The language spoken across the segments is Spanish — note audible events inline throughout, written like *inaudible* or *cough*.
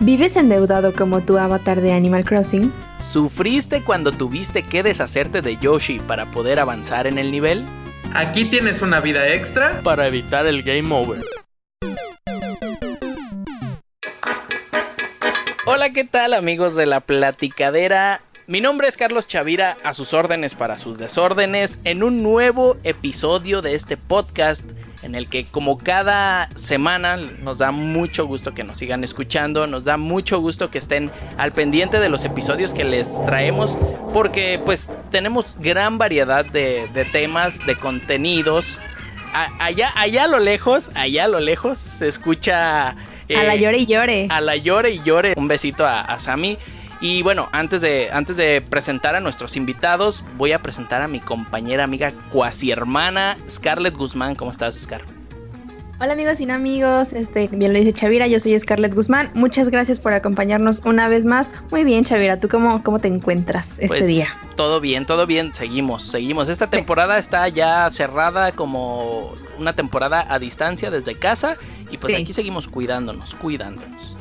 ¿Vives endeudado como tu avatar de Animal Crossing? ¿Sufriste cuando tuviste que deshacerte de Yoshi para poder avanzar en el nivel? Aquí tienes una vida extra para evitar el game over. Hola, ¿qué tal amigos de la platicadera? Mi nombre es Carlos Chavira, a sus órdenes para sus desórdenes, en un nuevo episodio de este podcast en el que como cada semana nos da mucho gusto que nos sigan escuchando, nos da mucho gusto que estén al pendiente de los episodios que les traemos, porque pues tenemos gran variedad de, temas, de contenidos. allá, allá a lo lejos, allá a lo lejos se escucha... a la eh, llore y llore. A la llore y llore. Un besito a, a Sammy. Y bueno, antes de, antes de presentar a nuestros invitados, voy a presentar a mi compañera, amiga, cuasi hermana, Scarlett Guzmán. ¿Cómo estás, Scar? Hola amigos y no amigos, este, bien lo dice Chavira, yo soy Scarlett Guzmán. Muchas gracias por acompañarnos una vez más. Muy bien, Chavira, ¿tú cómo, cómo te encuentras este pues, día? Todo bien, todo bien, seguimos, seguimos. Esta temporada está ya cerrada como una temporada a distancia desde casa y pues aquí seguimos cuidándonos, cuidándonos.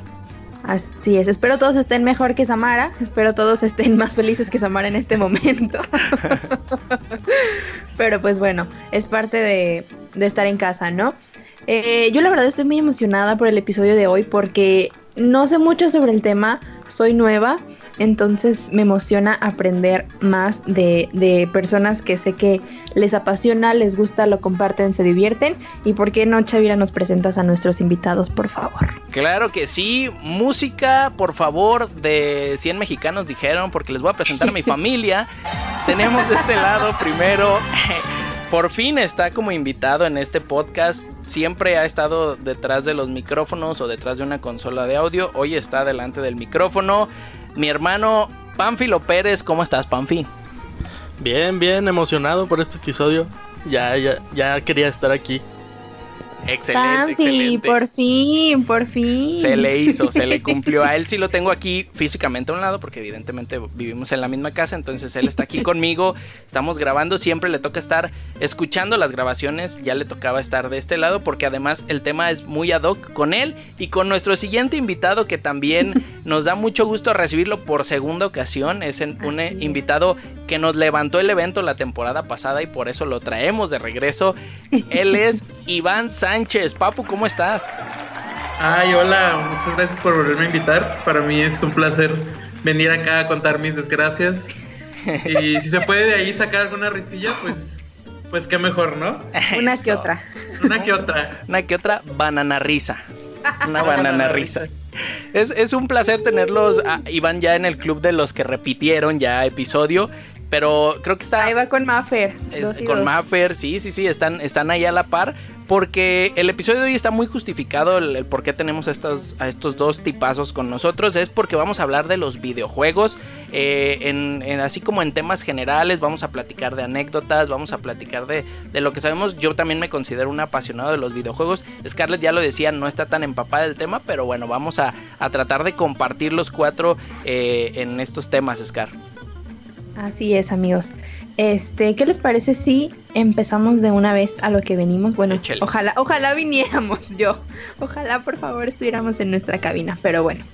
Así es, espero todos estén mejor que Samara, espero todos estén *laughs* más felices que Samara en este momento. *laughs* Pero pues bueno, es parte de, estar en casa, ¿no? Eh, yo la verdad estoy muy emocionada por el episodio de hoy porque no sé mucho sobre el tema, soy nueva, entonces me emociona aprender más de, personas que sé que les apasiona, les gusta, lo comparten, se divierten. ¿Y por qué no, Chavira, nos presentas a nuestros invitados, por favor? Claro que sí. Música, por favor, de 100 mexicanos dijeron, porque les voy a presentar a mi *laughs* familia. Tenemos de este lado primero... Por fin está como invitado en este podcast. Siempre ha estado detrás de los micrófonos o detrás de una consola de audio. Hoy está delante del micrófono mi hermano Pánfilo Pérez. ¿Cómo estás, Panfi? Bien, bien, emocionado por este episodio. Ya, ya, ya quería estar aquí. Excelente, excelente. por fin, por fin. Se le hizo, se le cumplió. A *laughs* él sí lo tengo aquí físicamente a un lado, porque evidentemente vivimos en la misma casa, entonces él está aquí conmigo. Estamos grabando, siempre le toca estar escuchando las grabaciones, ya le tocaba estar de este lado, porque además el tema es muy ad hoc con él y con nuestro siguiente invitado, que también nos da mucho gusto recibirlo por segunda ocasión. Es un invitado que nos levantó el evento la temporada pasada y por eso lo traemos de regreso. Él *laughs* es Iván Sánchez. Papu, ¿cómo estás? Ay, hola, muchas gracias por volverme a invitar. Para mí es un placer venir acá a contar mis desgracias. Y si se puede de ahí sacar alguna risilla, pues, pues qué mejor, ¿no? Una que otra. Una que otra. Una que otra banana risa. Una banana risa. Es, es, un placer tenerlos, Iván, ya en el club de los que repitieron ya episodio. Pero creo que está. Ahí va con Maffer. con Maffer, sí, sí, sí, están, están ahí a la par. Porque el episodio de hoy está muy justificado. El, por qué tenemos a estos, a estos dos tipazos con nosotros. Es porque vamos a hablar de los videojuegos. Eh, en, así como en temas generales. Vamos a platicar de anécdotas. Vamos a platicar de, de, lo que sabemos. Yo también me considero un apasionado de los videojuegos. Scarlett ya lo decía, no está tan empapada del tema. Pero bueno, vamos a, a tratar de compartir los cuatro eh, en estos temas, Scar. Así es, amigos. Este, ¿qué les parece si empezamos de una vez a lo que venimos? Bueno, ojalá, ojalá viniéramos *laughs* yo. Ojalá, por favor, estuviéramos en nuestra cabina, pero bueno.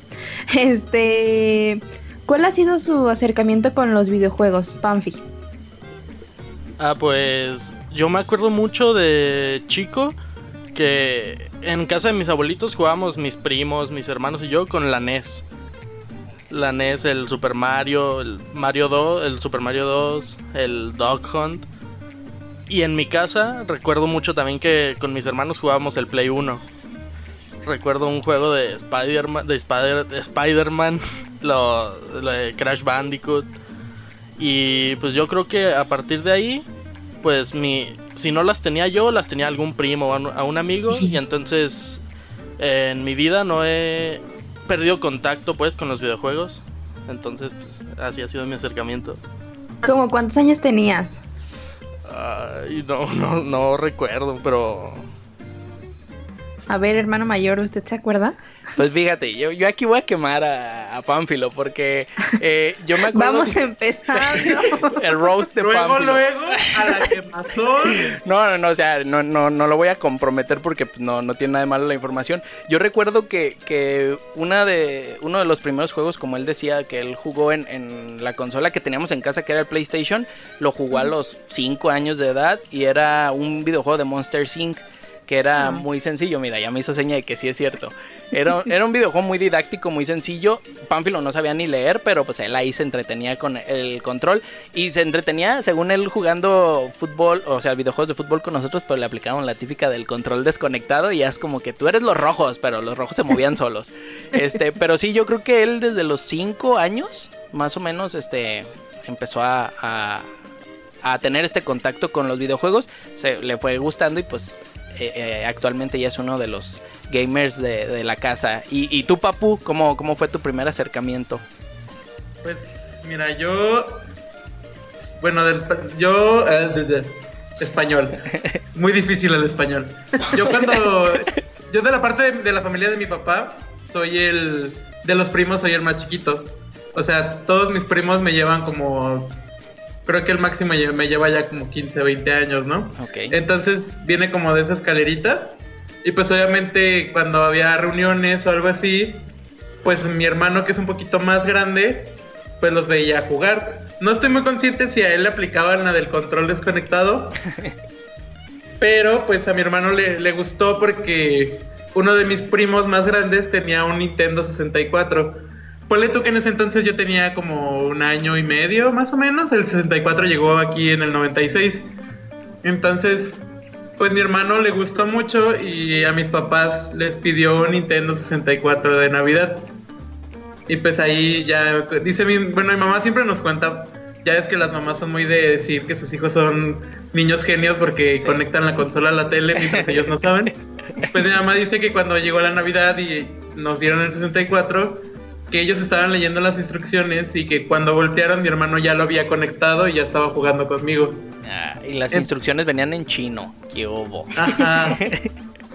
Este, ¿cuál ha sido su acercamiento con los videojuegos, Panfi? Ah, pues yo me acuerdo mucho de chico que en casa de mis abuelitos jugábamos mis primos, mis hermanos y yo con la NES la NES, el Super Mario, el Mario 2, el Super Mario 2, el Dog Hunt. Y en mi casa recuerdo mucho también que con mis hermanos jugábamos el Play 1. Recuerdo un juego de Spider-Man, de Spider, Spider-Man, *laughs* lo, de Crash Bandicoot. Y pues yo creo que a partir de ahí, pues mi, si no las tenía yo, las tenía algún primo o a un amigo. Y entonces en mi vida no he perdido contacto pues con los videojuegos. Entonces, pues, así ha sido mi acercamiento. ¿Cómo cuántos años tenías? Ay, no, no, no recuerdo, pero A ver, hermano mayor, ¿usted se acuerda? Pues fíjate, yo, yo aquí voy a quemar a, a Pánfilo porque eh, yo me acuerdo. Vamos empezando. *laughs* el roast de Luego, Pánfilo. luego, a la quemazón. No, no, no, o sea, no, no, no lo voy a comprometer porque pues, no, no tiene nada de malo la información. Yo recuerdo que, que una de, uno de los primeros juegos, como él decía, que él jugó en, en la consola que teníamos en casa, que era el PlayStation, lo jugó a los 5 años de edad y era un videojuego de Monster Inc. que era muy sencillo, mira, ya me hizo seña de que sí es cierto. Era, era un videojuego muy didáctico, muy sencillo. Pánfilo no sabía ni leer, pero pues él ahí se entretenía con el control. Y se entretenía, según él, jugando fútbol, o sea, videojuegos de fútbol con nosotros, pero le aplicaban la típica del control desconectado. Y ya es como que tú eres los rojos, pero los rojos se movían *laughs* solos. Este, pero sí, yo creo que él desde los 5 años, más o menos, este, empezó a, a a tener este contacto con los videojuegos, se le fue gustando y pues eh, eh, actualmente ya es uno de los gamers de, de la casa. Y, y tú, Papu, ¿cómo, ¿cómo fue tu primer acercamiento? Pues mira, yo. Bueno, del, yo. eh, de- de- español. *laughs* Muy difícil el español. Yo cuando. *laughs* Yo de la parte de, de la familia de mi papá, soy el. De los primos, soy el más chiquito. O sea, todos mis primos me llevan como. Creo que el máximo me lleva ya como 15, 20 años, ¿no? Ok. Entonces viene como de esa escalerita. Y pues obviamente cuando había reuniones o algo así, pues mi hermano que es un poquito más grande, pues los veía jugar. No estoy muy consciente si a él le aplicaban la del control desconectado. *laughs* pero pues a mi hermano le, le gustó porque uno de mis primos más grandes tenía un Nintendo 64. Ponle tú que en ese entonces yo tenía como un año y medio más o menos. El 64 llegó aquí en el 96. Entonces, pues mi hermano le gustó mucho y a mis papás les pidió un Nintendo 64 de Navidad. Y pues ahí ya, dice mi, bueno, mi mamá siempre nos cuenta, ya es que las mamás son muy de decir que sus hijos son niños genios porque Sí. conectan la consola a la tele mientras ellos no saben. *laughs* Pues mi mamá dice que cuando llegó la Navidad y nos dieron el 64, que ellos estaban leyendo las instrucciones y que cuando voltearon mi hermano ya lo había conectado y ya estaba jugando conmigo. Ah, y las instrucciones venían en chino. ¿Qué hubo? Ajá. *laughs*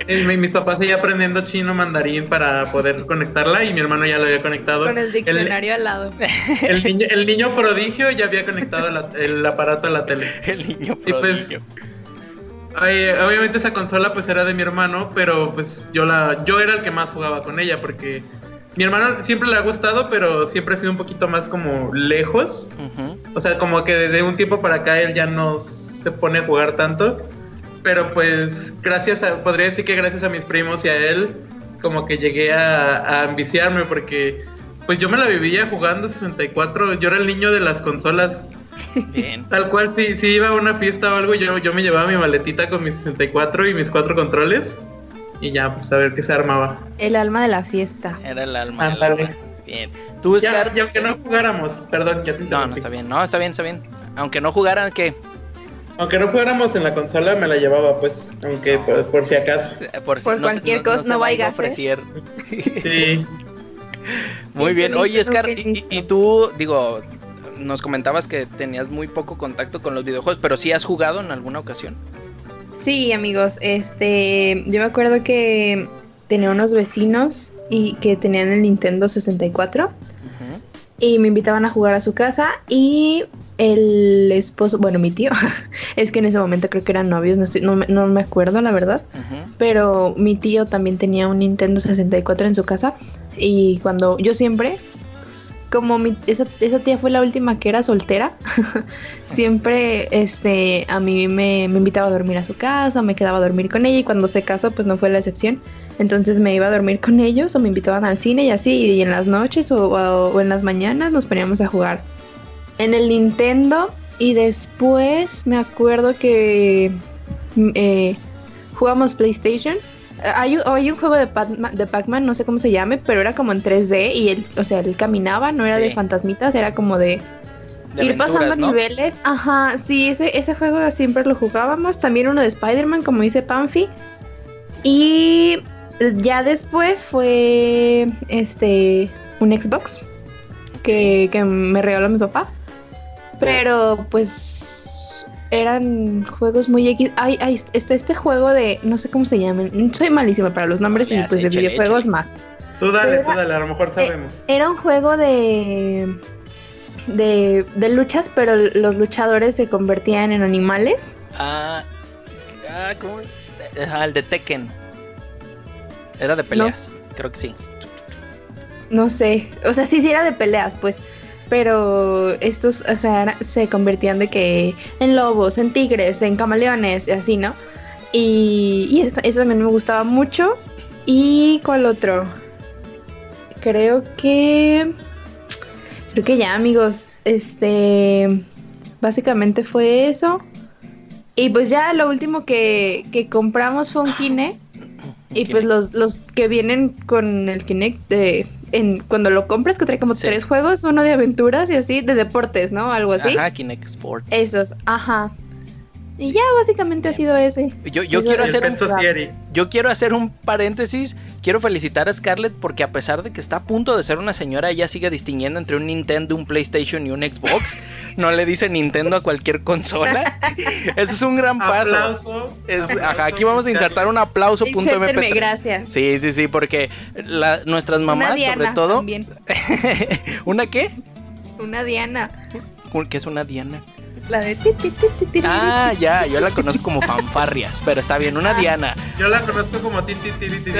Mis papás seguían aprendiendo chino mandarín para poder conectarla y mi hermano ya lo había conectado. Con el diccionario al lado. el *laughs* niño, el niño prodigio ya había conectado la- el aparato a la tele. *laughs* El niño Y pues, prodigio. Ay, obviamente esa consola pues era de mi hermano, pero pues yo la yo era el que más jugaba con ella porque mi hermano siempre le ha gustado, pero siempre ha sido un poquito más como lejos. Ujú. O sea, como que desde un tiempo para acá él ya no se pone a jugar tanto. Pero pues gracias a, podría decir que gracias a mis primos y a él, como que llegué a, a ambiciarme porque pues yo me la vivía jugando 64. Yo era el niño de las consolas. Bien. Tal cual, si, si iba a una fiesta o algo, yo, yo me llevaba mi maletita con mis 64 y mis cuatro controles. Y ya, pues a ver qué se armaba. El alma de la fiesta. Era el alma. Ándale. alma. Bien. Tú, Ya, Scar. y aunque no jugáramos, perdón, ya te No, no está bien. No, está bien, está bien. Aunque no jugaran, ¿qué? Aunque no jugáramos en la consola, me la llevaba, pues, aunque por, por si acaso. Eh, Por, si Por cualquier cosa, se no vaya a ¿eh? ofrecer. Sí. *laughs* Muy bien. Oye, Scar, y, y tú, digo, nos comentabas que tenías muy poco contacto con los videojuegos, pero sí has jugado en alguna ocasión. Sí, amigos, este, yo me acuerdo que tenía unos vecinos y que tenían el Nintendo 64 Ujú. y me invitaban a jugar a su casa y el esposo, bueno, mi tío, *laughs* es que en ese momento creo que eran novios, no, estoy- no, me- no me acuerdo la verdad, pero mi tío también tenía un Nintendo 64 en su casa y cuando yo siempre, como esa, esa tía fue la última que era soltera, *laughs* siempre este, a mí me, me invitaba a dormir a su casa, me quedaba a dormir con ella y cuando se casó pues no fue la excepción. Entonces me iba a dormir con ellos o me invitaban al cine y así y en las noches o, en las mañanas nos poníamos a jugar en el Nintendo y después me acuerdo que eh, jugamos PlayStation. Hay, un- hay un juego de Pac- de Pac-Man, no sé cómo se llame, pero era como en 3D y él, o sea, él caminaba, no era Sí. de fantasmitas, era como de De ir pasando ¿no? niveles. Ajá, sí, ese, ese juego siempre lo jugábamos. También uno de Spider-Man, como dice Panfi. Y ya después fue este un Xbox que, que me regaló mi papá. Pero pues eran juegos muy X. Ay, ay, este, este juego de, no sé cómo se llaman, soy malísima para los nombres y pues de échale, videojuegos échale. más. Tú dale, Pero tú dale, a lo mejor Eh, sabemos. era un juego de, de de luchas, pero los luchadores se convertían en animales. Ah, ah, ¿cómo? Ajá, el de Tekken. Era de peleas, creo que sí. No sé, o sea, sí, sí era de peleas, pues. Pero estos, o sea, se convertían de que en lobos, en tigres, en camaleones, y así, ¿no? Y, y esta- eso también me gustaba mucho. ¿Y cuál otro? Creo que... Creo que ya, amigos. Este... Básicamente fue eso. Y pues ya lo último que, que compramos fue un Kinect. Y pues los, los que vienen con el Kinect de, en, cuando lo compras, que trae como Sí. tres juegos, uno de aventuras y así, de deportes, ¿no? Algo así. Ajá, Kinect Sports. Esos, ajá. Y ya básicamente ha sido ese. Yo, quiero hacer un. Yo quiero hacer un paréntesis. Quiero felicitar a Scarlett porque a pesar de que está a punto de ser una señora, ella sigue distinguiendo entre un Nintendo, un PlayStation y un Xbox. No le dice Nintendo a cualquier consola. *laughs* Eso es un gran paso. Aplauso. Es, aplauso ajá, aquí vamos a insertar un aplauso punto MP3. gracias. Sí, sí, sí, porque la- nuestras Una mamás, sobre Diana todo. también. *laughs* ¿Una qué? Una Diana. ¿Qué es una Diana? La de ti, ti, ti, ti, ti, Ah, ya, yo la conozco como fanfarrias, pero está bien, una Diana. Yo la conozco como Titi Tiri Tiri.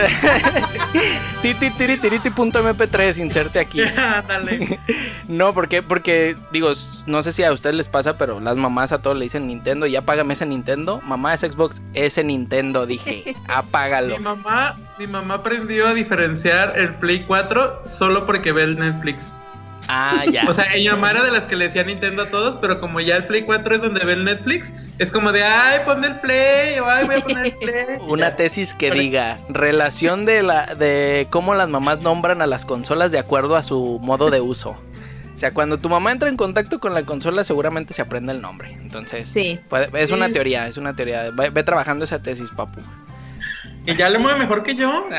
Titi tiri tiriti punto MP3, inserte aquí. Dale. No, porque, porque, digo, no sé si a ustedes les pasa, pero las mamás a todos le dicen Nintendo, ya págame ese Nintendo. Mamá, ese Xbox, ese Nintendo, dije, apágalo. Mi mamá, mi mamá aprendió a diferenciar el Play 4 solo porque ve el Netflix. Ah, ya. O sea, ella mamá era de las que le decía Nintendo a todos, pero como ya el Play 4 es donde ve el Netflix, es como de, ay, ponme el Play, o ay, voy a poner el *laughs* Play. Una tesis que Pero- diga relación de la de cómo las mamás nombran a las consolas de acuerdo a su modo de uso. O sea, cuando tu mamá entra en contacto con la consola, seguramente se aprende el nombre. Entonces, Sí. puede- es una Sí. teoría, es una teoría. Ve, ve trabajando esa tesis, papu. Y ya le mueve mejor que yo. *laughs*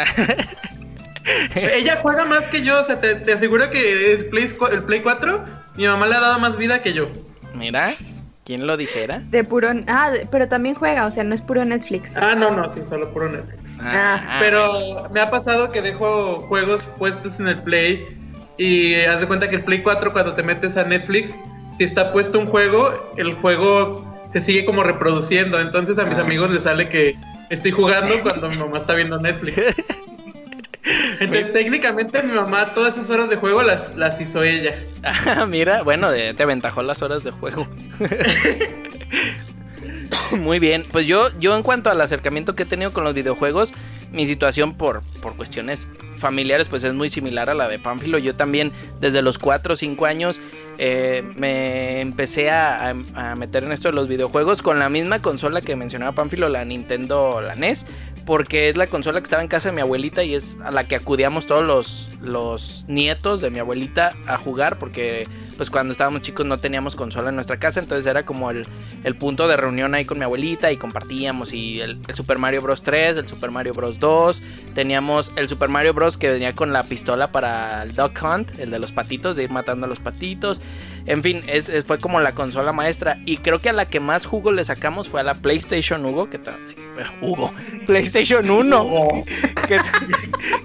Ella juega más que yo, o sea, te, te aseguro que el Play, el Play 4, mi mamá le ha dado más vida que yo. Mira, ¿quién lo dijera? De puro. Ah, pero también juega, o sea, no es puro Netflix. Ah, no, no, sí, solo puro Netflix. Ah, Pero me ha pasado que dejo juegos puestos en el Play y haz de cuenta que el Play 4 cuando te metes a Netflix, si está puesto un juego, el juego se sigue como reproduciendo. Entonces a mis Ah. amigos les sale que estoy jugando cuando mi mamá está viendo Netflix. *laughs* Entonces técnicamente mi mamá todas esas horas de juego las, las hizo ella. *laughs* Ah, mira, bueno, te aventajó las horas de juego. *laughs* Muy bien, pues yo, yo en cuanto al acercamiento que he tenido con los videojuegos, mi situación por, por cuestiones familiares pues es muy similar a la de Pánfilo. Yo también desde los 4 o 5 años eh, me empecé a, a- a meter en esto de los videojuegos con la misma consola que mencionaba Pánfilo, la Nintendo, la NES. Porque es la consola que estaba en casa de mi abuelita y es a la que acudíamos todos los, los nietos de mi abuelita a jugar. Porque pues cuando estábamos chicos no teníamos consola en nuestra casa. Entonces era como el, el punto de reunión ahí con mi abuelita y compartíamos. Y el, el Super Mario Bros. 3, el Super Mario Bros. 2. Teníamos el Super Mario Bros. que venía con la pistola para el Duck Hunt, el de los patitos, de ir matando a los patitos. En fin, es, es- fue como la consola maestra. Y creo que a la que más jugo le sacamos fue a la PlayStation Hugo. Que ta- Hugo. *laughs* PlayStation 1. Que,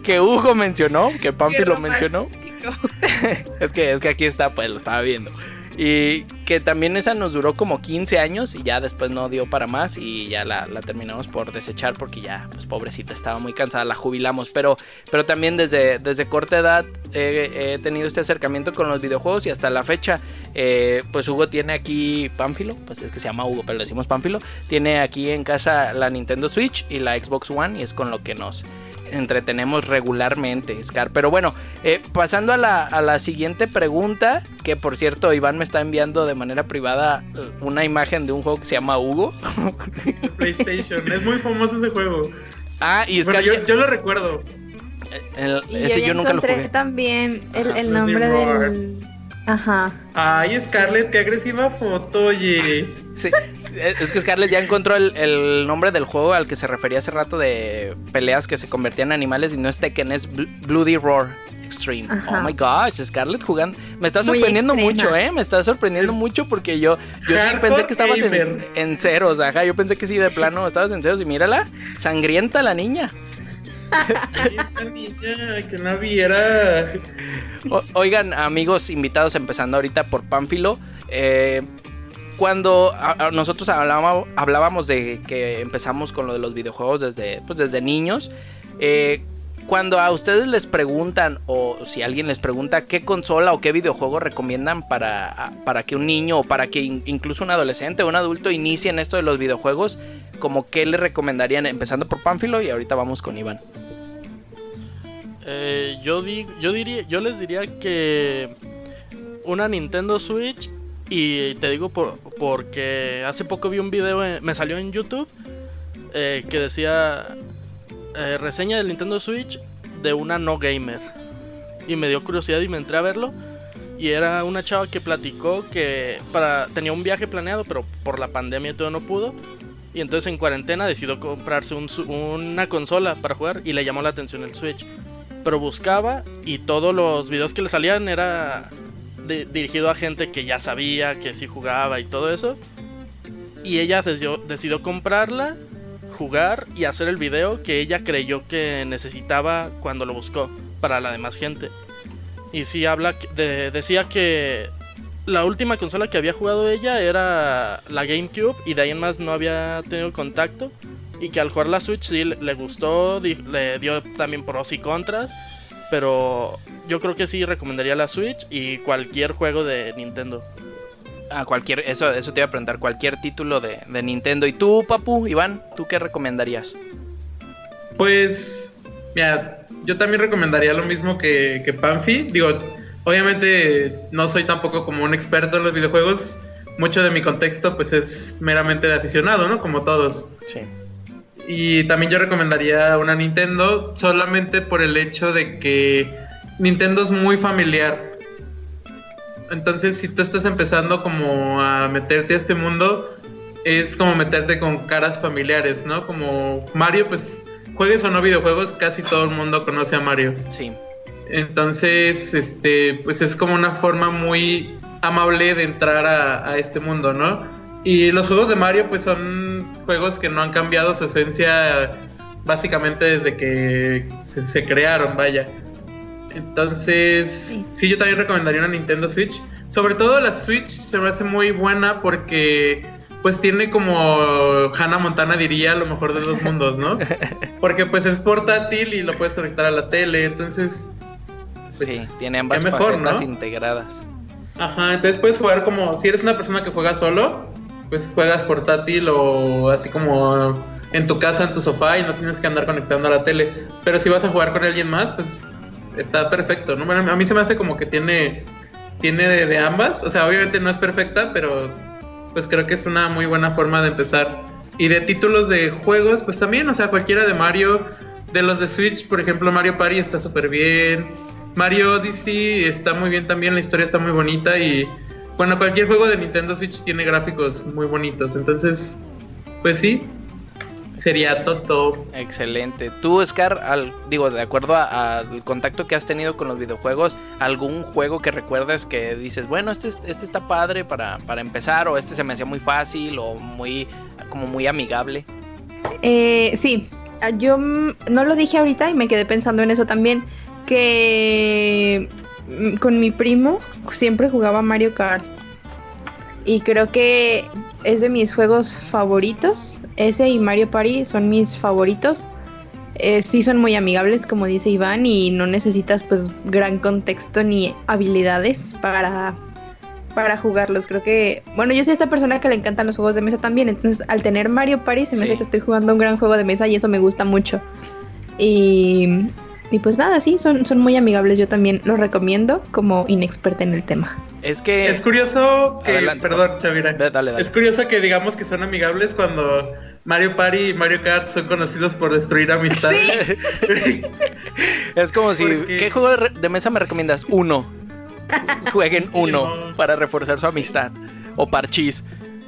que Hugo mencionó. Que Pampi lo mencionó. *laughs* Es que, es que aquí está, pues lo estaba viendo. Y que también esa nos duró como 15 años y ya después no dio para más y ya la, la terminamos por desechar porque ya, pues pobrecita, estaba muy cansada, la jubilamos. Pero, pero también desde, desde corta edad he, tenido este acercamiento con los videojuegos y hasta la fecha, eh, pues Hugo tiene aquí Pánfilo, pues es que se llama Hugo, pero le decimos Pánfilo. Tiene aquí en casa la Nintendo Switch y la Xbox One y es con lo que nos entretenemos regularmente, Scar. Pero bueno, eh, pasando a la, a la siguiente pregunta, que por cierto Iván me está enviando de manera privada eh, una imagen de un juego que se llama Hugo. *laughs* PlayStation. es muy famoso ese juego. Ah, y Bueno, Scar, yo, yo lo recuerdo. el- Y ese ya yo nunca lo encontré jugué. también el, nombre del. Ajá. Ay, Scarlett, qué agresiva foto, oye. Sí, es que Scarlett ya encontró el, el nombre del juego al que se refería hace rato de peleas que se convertían en animales y no es Tekken, es Bl- Bloody Roar. Extreme. Ajá. Oh my gosh, Scarlett jugando. Me está sorprendiendo mucho, ¿eh? Me está sorprendiendo mucho porque yo, yo sí pensé que estabas en, en ceros, ajá. Yo pensé que sí, de plano estabas en ceros y mírala, sangrienta la niña. Que no viera. Oigan, amigos invitados, empezando ahorita por Pánfilo. eh, cuando nosotros hablábamos, hablábamos de que empezamos con lo de los videojuegos desde, pues, desde niños, eh, cuando a ustedes les preguntan o si alguien les pregunta qué consola o qué videojuego recomiendan para, para que un niño o para que in- incluso un adolescente o un adulto inicie en esto de los videojuegos, como qué le recomendarían empezando por Pánfilo y ahorita vamos con Iván. Eh, yo, di- yo, diría, yo les diría que una Nintendo Switch y te digo por, porque hace poco vi un video, me salió en YouTube eh, que decía eh, reseña del Nintendo Switch de una no gamer. Y me dio curiosidad y me entré a verlo. Y era una chava que platicó que tenía un viaje planeado pero por la pandemia todo no pudo. Y entonces en cuarentena decidió comprarse una consola para jugar y le llamó la atención el Switch. Pero buscaba y todos los videos que le salían era de- dirigido a gente que ya sabía que sí jugaba y todo eso. Y ella decidió comprarla, jugar y hacer el video que ella creyó que necesitaba cuando lo buscó para la demás gente. Y sí habla de- decía que la última consola que había jugado ella era la GameCube y de ahí en más no había tenido contacto y que al jugar la Switch sí le, gustó, le dio también pros y contras, pero yo creo que sí recomendaría la Switch y cualquier juego de Nintendo. A cualquier, eso, eso te iba a preguntar, cualquier título de, de Nintendo. ¿Y tú, Papu, Iván, tú qué recomendarías? Pues, mira, yo también recomendaría lo mismo que, que Panfi. Digo, obviamente no soy tampoco como un experto en los videojuegos. Mucho de mi contexto, pues, es meramente de aficionado, ¿no? Como todos. Sí. Y también yo recomendaría una Nintendo solamente por el hecho de que Nintendo es muy familiar. Entonces, si tú estás empezando como a meterte a este mundo, es como meterte con caras familiares, ¿no? Como Mario, pues juegues o no videojuegos, casi todo el mundo conoce a Mario. Sí. Entonces, este, pues es como una forma muy amable de entrar a, a este mundo, ¿no? Y los juegos de Mario, pues son juegos que no han cambiado su esencia básicamente desde que se, se crearon, vaya. Entonces, Sí. sí, yo también recomendaría una Nintendo Switch. Sobre todo la Switch se me hace muy buena porque pues tiene como Hannah Montana diría lo mejor de dos *laughs* mundos, ¿no? Porque pues es portátil y lo puedes conectar a la tele, entonces Pues, sí, tiene ambas mejor, facetas ¿no? integradas. Ajá, entonces puedes jugar como, si eres una persona que juega solo, pues juegas portátil o así como en tu casa, en tu sofá y no tienes que andar conectando a la tele. Pero si vas a jugar con alguien más, pues está perfecto, ¿no? Bueno, a mí se me hace como que tiene, tiene de, de ambas, o sea, obviamente no es perfecta, pero pues creo que es una muy buena forma de empezar. Y de títulos de juegos, pues también, o sea, cualquiera de Mario, de los de Switch, por ejemplo, Mario Party está súper bien. Mario Odyssey está muy bien también, la historia está muy bonita y bueno, cualquier juego de Nintendo Switch tiene gráficos muy bonitos, entonces, pues sí, sería Toto. Excelente. Tú, Scar, al, digo, de acuerdo a- al contacto que has tenido con los videojuegos, ¿algún juego que recuerdes que dices, bueno, este, es- este está padre para, para empezar, o este se me hacía muy fácil, o muy, como muy amigable? Eh, sí, ah, yo no lo dije ahorita y me quedé pensando en eso también, que mm, con mi primo siempre jugaba Mario Kart y creo que es de mis juegos favoritos, ese y Mario Party son mis favoritos. Eh, sí son muy amigables, como dice Iván, y no necesitas pues gran contexto ni habilidades para, para jugarlos. Creo que, bueno, yo soy esta persona que le encantan los juegos de mesa también, entonces al tener Mario Party se me Sí. hace que estoy jugando un gran juego de mesa y eso me gusta mucho. Y, y pues nada, sí, son, son muy amigables, yo también los recomiendo como inexperta en el tema. Es que... Es curioso que, Adelante. perdón, Chavira, Ve, Dale, dale. es curioso que digamos que son amigables cuando Mario Party y Mario Kart son conocidos por destruir amistades. Es como si... Porque- ¿Qué juego de, mesa me recomiendas? Uno. Jueguen uno para reforzar su amistad. O parchís.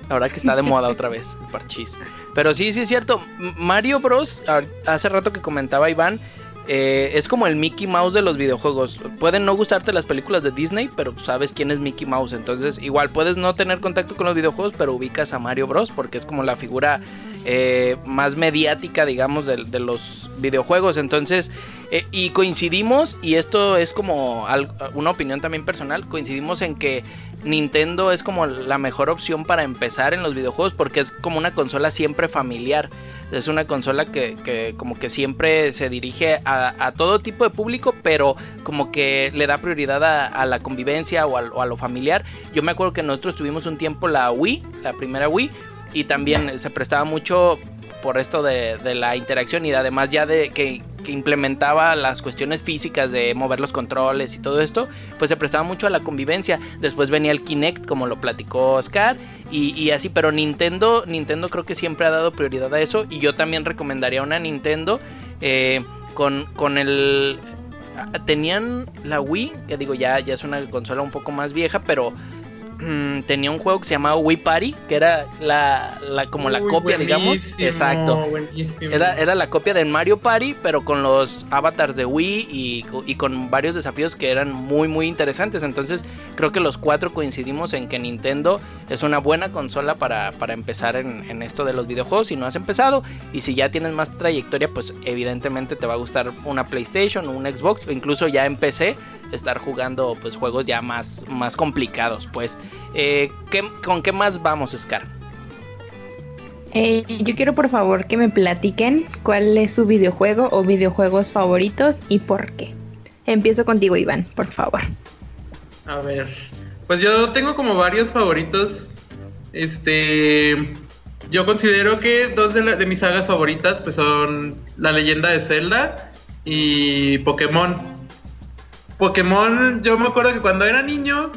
Ahora que está de moda otra vez, parchís. Pero sí, sí es cierto. Mario Bros. Hace rato que comentaba Iván eh, es como el Mickey Mouse de los videojuegos. Pueden no gustarte las películas de Disney, pero sabes quién es Mickey Mouse. Entonces, igual puedes no tener contacto con los videojuegos, pero ubicas a Mario Bros. porque es como la figura eh, más mediática, digamos, de, los videojuegos. Entonces, eh, y coincidimos, y esto es como una opinión también personal, coincidimos en que Nintendo es como la mejor opción para empezar en los videojuegos porque es como una consola siempre familiar. Es una consola que, como que siempre se dirige a, todo tipo de público, pero como que le da prioridad a, la convivencia o a, lo familiar. Yo me acuerdo que nosotros tuvimos un tiempo la Wii, la primera Wii, y también se prestaba mucho por esto de, de la interacción y además ya de que que implementaba las cuestiones físicas de mover los controles y todo esto, pues se prestaba mucho a la convivencia. Después venía el Kinect, como lo platicó Oscar, y, así, pero Nintendo, Nintendo creo que siempre ha dado prioridad a eso, y yo también recomendaría una Nintendo eh, con, con el... Tenían la Wii, que digo ya, ya es una consola un poco más vieja, pero Mm, tenía un juego que se llamaba Wii Party, que era la, como la copia, digamos. Exacto. Era, era, la copia de Mario Party, pero con los avatars de Wii y, con varios desafíos que eran muy, muy interesantes. Entonces, creo que los cuatro coincidimos en que Nintendo es una buena consola para, empezar en, en, esto de los videojuegos. Si no has empezado, y si ya tienes más trayectoria, pues evidentemente te va a gustar una PlayStation o un Xbox, o incluso ya en PC estar jugando pues juegos ya más, más complicados. Pues, eh, ¿con qué más vamos, Scar? Eh, yo quiero por favor que me platiquen cuál es su videojuego o videojuegos favoritos y por qué. Empiezo contigo, Iván, por favor. A ver, pues yo tengo como varios favoritos. Este, yo considero que dos de, de mis sagas favoritas pues son La leyenda de Zelda y Pokémon. Pokémon, yo me acuerdo que cuando era niño,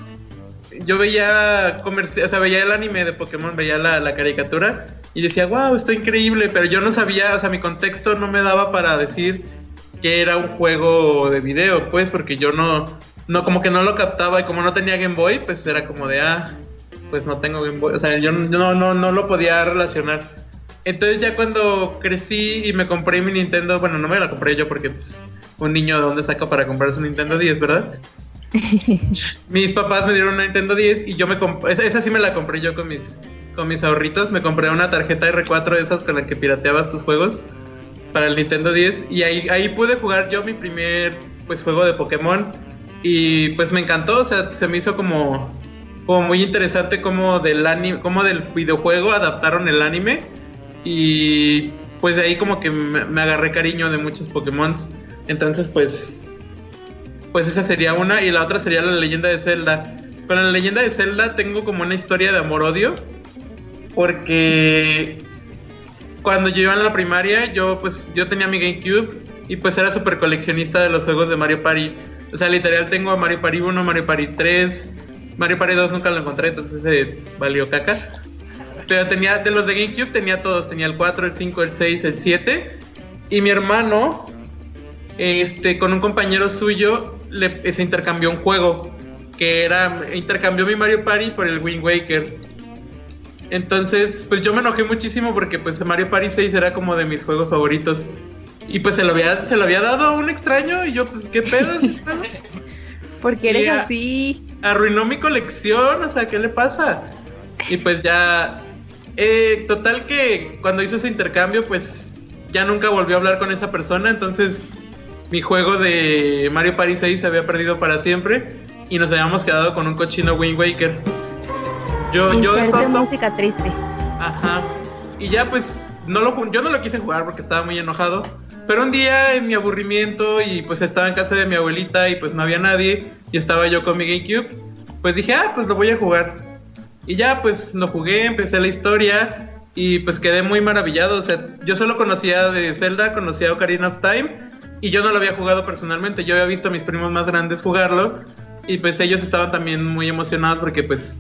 yo veía o sea, veía el anime de Pokémon, veía la, caricatura y decía, wow, está increíble, pero yo no sabía, o sea, mi contexto no me daba para decir que era un juego de video, pues, porque yo no, no, como que no lo captaba y como no tenía Game Boy, pues era como de, ah, pues no tengo Game Boy, o sea, yo no, no, no lo podía relacionar. Entonces ya cuando crecí y me compré mi Nintendo, bueno, no me la compré yo porque pues un niño de dónde saca para comprarse un Nintendo 10, ¿verdad? *laughs* mis papás me dieron una Nintendo 10 y yo me compré, esa, sí me la compré yo con mis, con mis ahorritos, me compré una tarjeta R4 de esas con la que pirateabas tus juegos para el Nintendo 10 y ahí, ahí pude jugar yo mi primer pues juego de Pokémon y pues me encantó, o sea, se me hizo como, como muy interesante como del anime, como del videojuego adaptaron el anime y pues de ahí como que me, agarré cariño de muchos Pokémon. Entonces pues pues esa sería una y la otra sería la leyenda de Zelda. Pero la leyenda de Zelda tengo como una historia de amor-odio porque cuando yo iba en la primaria yo pues yo tenía mi GameCube y pues era súper coleccionista de los juegos de Mario Party. O sea, literal tengo a Mario Party 1, Mario Party 3, Mario Party 2 nunca lo encontré, entonces se valió caca. Pero tenía, de los de GameCube tenía todos, tenía el 4, el 5, el 6, el 7. Y mi hermano, este, con un compañero suyo, le, se intercambió un juego. Que era, intercambió mi Mario Party por el Wind Waker. Entonces, pues yo me enojé muchísimo porque pues Mario Party 6 era como de mis juegos favoritos. Y pues se lo había, se lo había dado a un extraño y yo pues qué pedo. *laughs* porque eres así. Arruinó mi colección, o sea, ¿qué le pasa? Y pues ya eh, total que cuando hizo ese intercambio, pues ya nunca volvió a hablar con esa persona, entonces mi juego de Mario Party 6 se había perdido para siempre y nos habíamos quedado con un cochino Wind Waker. Yo, yo de música triste. Ajá. Y ya pues no lo, yo no lo quise jugar porque estaba muy enojado. Pero un día en mi aburrimiento y pues estaba en casa de mi abuelita y pues no había nadie y estaba yo con mi GameCube, pues dije, ah, pues lo voy a jugar. Y ya pues lo jugué, empecé la historia y pues quedé muy maravillado. O sea, yo solo conocía de Zelda, conocía Ocarina of Time y yo no lo había jugado personalmente. Yo había visto a mis primos más grandes jugarlo y pues ellos estaban también muy emocionados porque pues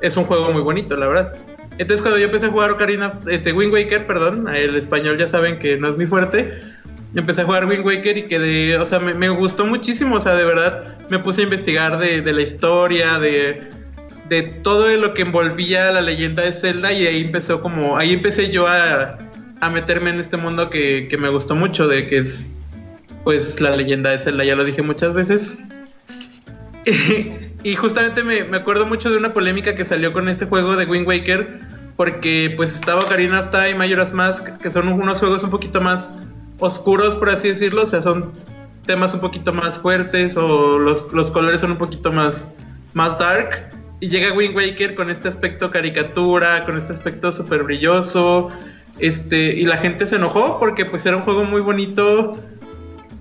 es un juego muy bonito, la verdad. Entonces cuando yo empecé a jugar Ocarina, este Wind Waker, perdón, el español ya saben que no es muy fuerte. Empecé a jugar Wind Waker y quedé, o sea, me, gustó muchísimo, o sea, de verdad me puse a investigar de, de la historia, de, de todo lo que envolvía la leyenda de Zelda y ahí empezó como, ahí empecé yo a, a meterme en este mundo que, que, me gustó mucho, de que es, pues la leyenda de Zelda, ya lo dije muchas veces. *laughs* y justamente me, me, acuerdo mucho de una polémica que salió con este juego de Wind Waker, porque pues estaba Ocarina of Time, Majora's Mask, que son unos juegos un poquito más oscuros, por así decirlo, o sea, son temas un poquito más fuertes o los, los colores son un poquito más, más dark. Y llega Wind Waker con este aspecto caricatura, con este aspecto súper brilloso. Este, y la gente se enojó porque pues era un juego muy bonito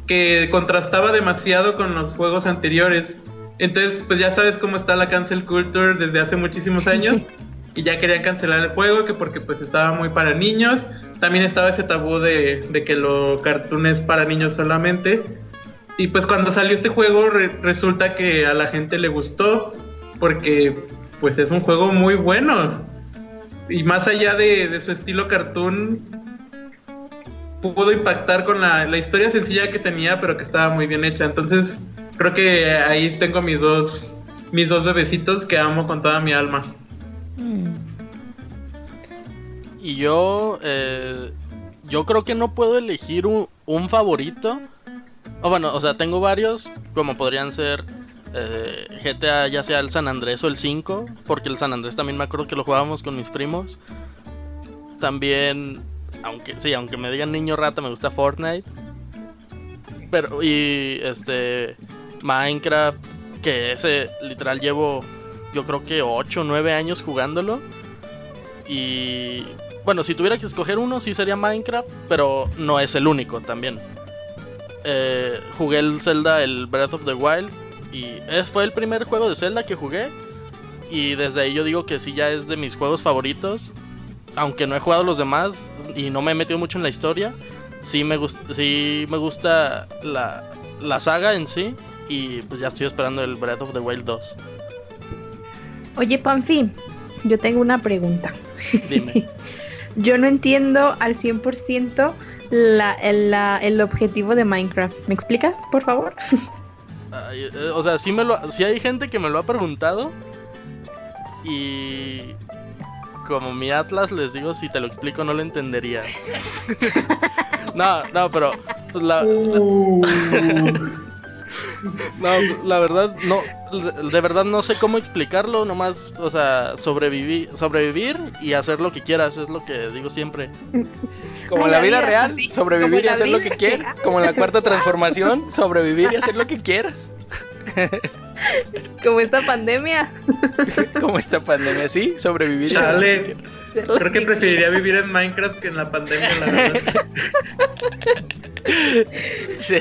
que contrastaba demasiado con los juegos anteriores. Entonces, pues ya sabes cómo está la cancel culture desde hace muchísimos años. *laughs* y ya querían cancelar el juego, que porque pues estaba muy para niños. También estaba ese tabú de, de que lo cartoon es para niños solamente. Y pues cuando salió este juego resulta que a la gente le gustó porque pues es un juego muy bueno. Y más allá de, su estilo cartoon, pudo impactar con la, historia sencilla que tenía, pero que estaba muy bien hecha. Entonces creo que ahí tengo mis dos, mis dos bebecitos que amo con toda mi alma. Y yo, eh, yo creo que no puedo elegir un, un favorito o bueno, o sea, tengo varios, como podrían ser eh, GTA, ya sea el San Andrés o el 5, porque el San Andrés también me acuerdo que lo jugábamos con mis primos. También, aunque sí, aunque me digan niño rata, me gusta Fortnite. Pero, y este, Minecraft, que ese literal llevo, yo creo que 8 o 9 años jugándolo. Y bueno, si tuviera que escoger uno, sí sería Minecraft, pero no es el único también. Eh, jugué el Zelda, el Breath of the Wild. Y ese fue el primer juego de Zelda que jugué. Y desde ahí yo digo que sí ya es de mis juegos favoritos. Aunque no he jugado los demás y no me he metido mucho en la historia. Sí me, gusta, sí me gusta la, la saga en sí. Y pues ya estoy esperando el Breath of the Wild 2. Oye, Panfi, yo tengo una pregunta. Dime. *laughs* yo no entiendo al 100% la, el, objetivo de Minecraft. ¿Me explicas, por favor? Eh, o sea, sí, me lo, sí hay gente que me lo ha preguntado. Y como mi Atlas les digo, si te lo explico no lo entenderías. *laughs* no, no, pero pues la, uh. *laughs* No, la verdad, no, de verdad no sé cómo explicarlo, nomás, o sea, sobrevivir, sobrevivir y hacer lo que quieras, es lo que digo siempre. Como en la vida real, sobrevivir y hacer lo que quieras. Como en la cuarta transformación, sobrevivir y hacer lo que quieras. *laughs* Como esta pandemia. *laughs* Como esta pandemia, sí, sobrevivir. Chale. Creo que preferiría vivir en Minecraft que en la pandemia, la verdad. *laughs* Sí.